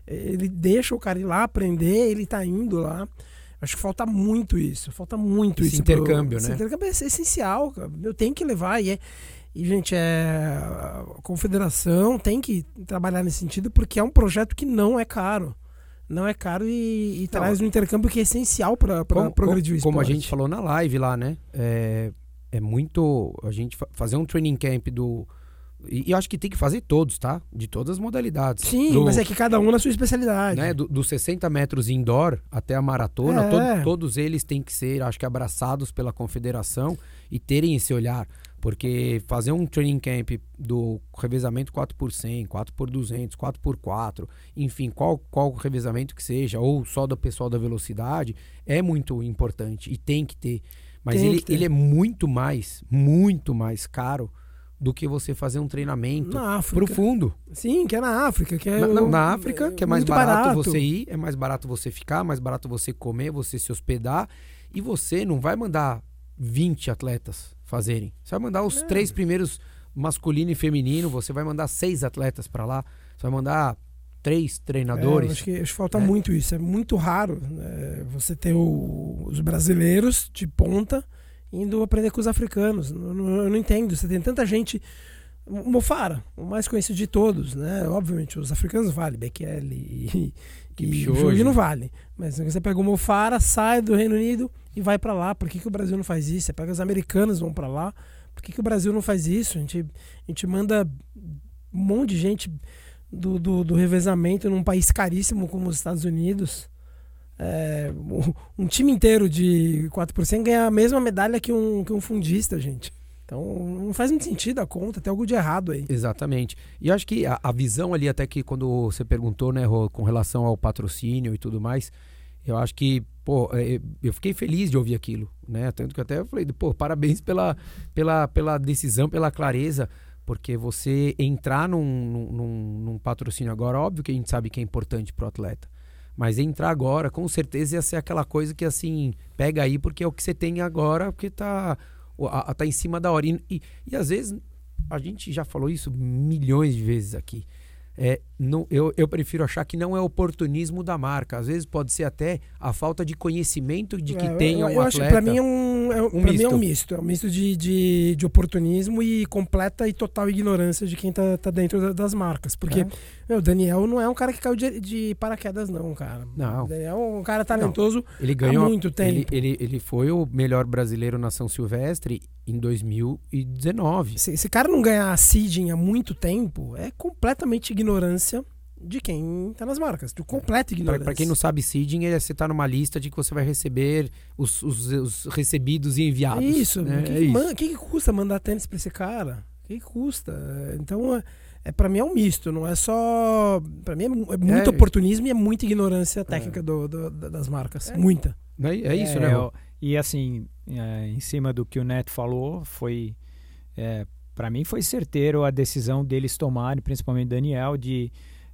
Ele deixa o cara ir lá aprender, ele tá indo lá. Acho que falta muito isso, falta muito esse isso
intercâmbio, pro, né? Esse
intercâmbio é essencial, eu tenho que levar e é e, gente, é, a confederação tem que trabalhar nesse sentido porque é um projeto que não é caro. Não é caro e, e traz um intercâmbio que é essencial para progredir o esporte.
Como a gente falou na live lá, né? É, é muito. A gente fazer um training camp do. E eu acho que tem que fazer todos, tá? De todas as modalidades.
Sim, do, mas é que cada um na sua especialidade.
Né? Dos do 60 metros indoor até a maratona, é. todo, todos eles têm que ser, acho que, abraçados pela confederação e terem esse olhar. Porque fazer um training camp do revezamento 4 por 100, 4 por 200, 4 por 4, enfim, qual qual revezamento que seja, ou só do pessoal da velocidade, é muito importante e tem que ter. Mas ele, ter. ele é muito mais, muito mais caro do que você fazer um treinamento profundo.
Sim, que é na África. Que é
na, na África, que é mais barato, barato, você ir, é mais barato você ficar, mais barato você comer, você se hospedar E você não vai mandar 20 atletas fazerem. Você vai mandar os
É.
três primeiros masculino e feminino, você vai mandar seis atletas para lá, você vai mandar três
É,
treinadores.
acho, que, acho que falta
É.
muito isso. É muito raro né, você ter o- os brasileiros de ponta indo aprender com os africanos. Não- eu não entendo. Você tem tanta gente. O Mofara, o mais conhecido de todos, né? Obviamente, os africanos valem, Bekele e, e
Kipchoge.
não vale. Mas você pega o Mofara, sai do Reino Unido e vai pra lá. Por que, que o Brasil não faz isso? Você pega os americanos vão pra lá. Por que, que o Brasil não faz isso? A gente, a gente manda um monte de gente do, do, do revezamento num país caríssimo como os Estados Unidos. É, um, um time inteiro de 4% ganha a mesma medalha que um, que um fundista, gente. Então não faz muito sentido a conta, tem algo de errado aí.
Exatamente. E acho que a, a visão ali, até que quando você perguntou, né, Rô, com relação ao patrocínio e tudo mais, eu acho que, pô, é, eu fiquei feliz de ouvir aquilo, né? Tanto que até eu falei, pô, parabéns pela, pela, pela decisão, pela clareza, porque você entrar num, num- num, patrocínio agora, óbvio que a gente sabe que é importante pro atleta. Mas entrar agora, com certeza ia ser aquela coisa que assim, pega aí porque é o que você tem agora, porque tá, a- a- tá em cima da hora. E, e, e às vezes, a gente já falou isso milhões de vezes aqui. É, não, eu, eu prefiro achar que não é oportunismo da marca. Às vezes pode ser até a falta de conhecimento de que
É,
tem
eu,
um
eu
atleta.
pra mim é um, é, um- mim é um misto. É um misto de, de, de oportunismo e completa e total ignorância de quem tá, tá dentro da- das marcas. Porque
É.
o Daniel não é um cara que caiu de, de paraquedas, não, cara.
Não.
O Daniel é um cara talentoso.
Ele ganhou
há muito
Ele,
tempo.
ele, ele foi o melhor brasileiro na São Silvestre em 2019.
Se esse cara não ganhar a seeding há muito tempo, é completamente ignorância de quem tá nas marcas. De completa ignorância.
Para quem não sabe, seeding é você tá numa lista de que você vai receber os, os, os recebidos e enviados.
Isso,
né?
o que,
é
que
isso.
man- que que custa mandar tênis pra esse cara? O que, que custa? Então, é, é, para mim é um misto, não é só. Pra mim é, é muito
É.
oportunismo e é muita ignorância técnica do- do- da- das marcas. Muita.
É, é isso,
É,
né?
Eu- E assim, é, em cima do que o Neto falou, foi é, para mim foi certeiro a decisão deles tomarem, principalmente Daniel, de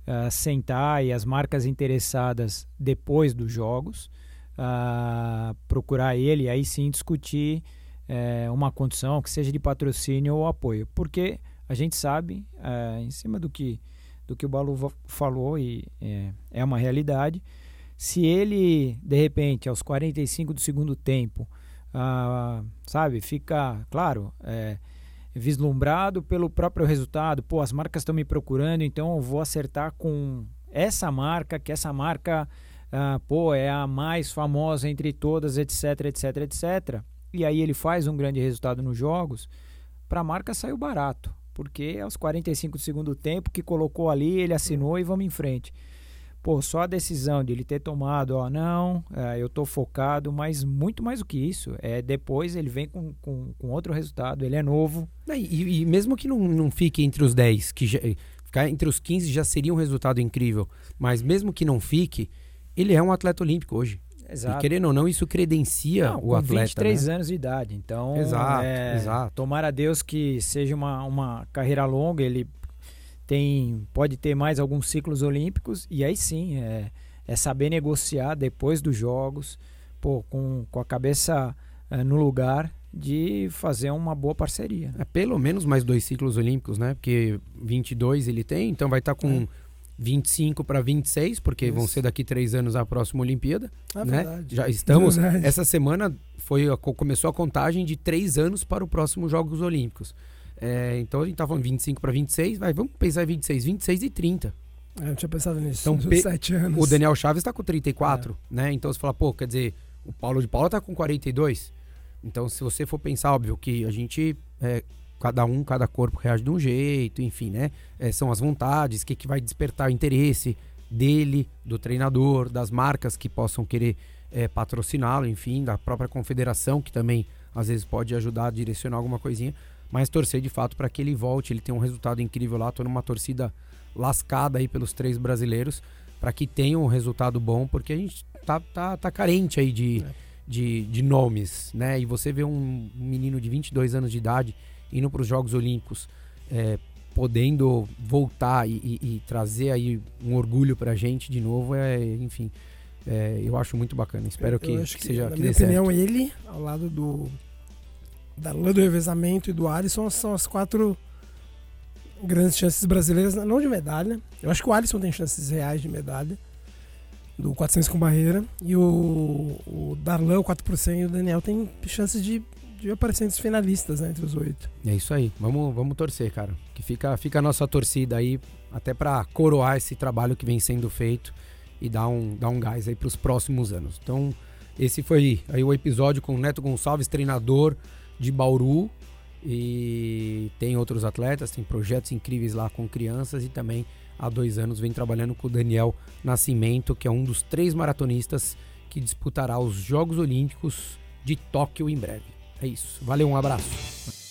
ah, sentar e as marcas interessadas depois dos jogos ah, procurar ele e aí sim discutir é, uma condição que seja de patrocínio ou apoio, porque a gente sabe, ah, em cima do que do que o Balu falou e é, é uma realidade. Se ele, de repente, aos 45 do segundo tempo, ah, sabe, fica, claro, é, vislumbrado pelo próprio resultado, pô, as marcas estão me procurando, então eu vou acertar com essa marca, que essa marca, ah, pô, é a mais famosa entre todas, etc, etc, etc. E aí ele faz um grande resultado nos jogos, para a marca saiu barato, porque aos 45 do segundo tempo que colocou ali, ele assinou e vamos em frente. Pô, só a decisão de ele ter tomado, ó, não, é, eu tô focado, mas muito mais do que isso. É, depois ele vem com, com, com outro resultado, ele é novo.
É, E, e mesmo que não, não fique entre os 10, que já, ficar entre os 15 já seria um resultado incrível. Mas mesmo que não fique, ele é um atleta olímpico hoje. E querendo ou não, isso credencia
Não,
o atleta.
23
né?
anos de idade. Então,
Exato,
é,
exato.
tomara a Deus que seja uma, uma carreira longa, ele tem pode ter mais alguns ciclos olímpicos e aí sim, é, é saber negociar depois dos jogos, pô, com, com a cabeça é, no lugar de fazer uma boa parceria. né?
É pelo menos mais dois ciclos olímpicos, né? Porque 22 ele tem, então vai estar com 25 para 26, porque vão
Isso.
ser daqui três anos a próxima Olimpíada.
É
né?
verdade.
Já estamos.
Verdade.
Essa semana foi começou a contagem de três anos para o próximo Jogos Olímpicos. É, então a gente tá falando 25 para 26, vai, vamos pensar em 26, 26 e 30.
É, eu tinha pensado nisso.
Então, pe-
sete anos.
O Daniel Chaves está com 34,
É.
né? Então você fala, pô, quer dizer, o Paulo de Paula tá com 42. Então, se você for pensar, óbvio que a gente, é, cada um, cada corpo reage de um jeito, enfim, né? É, são as vontades, o que, que vai despertar o interesse dele, do treinador, das marcas que possam querer é, patrociná-lo, enfim, da própria confederação, que também às vezes pode ajudar a direcionar alguma coisinha. Mas torcer de fato para que ele volte, ele tem um resultado incrível lá. Tô numa torcida lascada aí pelos três brasileiros para que tenham um resultado bom, porque a gente tá, tá, tá carente aí de,
É.
de, de nomes, né? E você vê um menino de 22 anos de idade indo para os Jogos Olímpicos, é, podendo voltar e, e- e trazer aí um orgulho pra gente de novo, é, enfim, É, eu acho muito bacana. Espero
Eu
que, que seja
na
que
minha opinião,
certo.
ele, ao lado do da Lula do revezamento e do Alisson, são as quatro grandes chances brasileiras, não de medalha. Eu acho que o Alisson tem chances reais de medalha, do 400 com barreira, e o, o Darlan, o 4 por 100, e o Daniel tem chances de, de aparecer entre os finalistas, né, entre os oito.
É isso aí. Vamos, vamos torcer, cara. Que fica, fica a nossa torcida aí, até pra coroar esse trabalho que vem sendo feito e dar um, dar um gás aí pros próximos anos. Então, esse foi aí o episódio com o Neto Gonçalves, treinador de Bauru. E tem outros atletas, tem projetos incríveis lá com crianças e também há dois anos vem trabalhando com o Daniel Nascimento, que é um dos três maratonistas que disputará os Jogos Olímpicos de Tóquio em breve. É isso. Valeu, um abraço.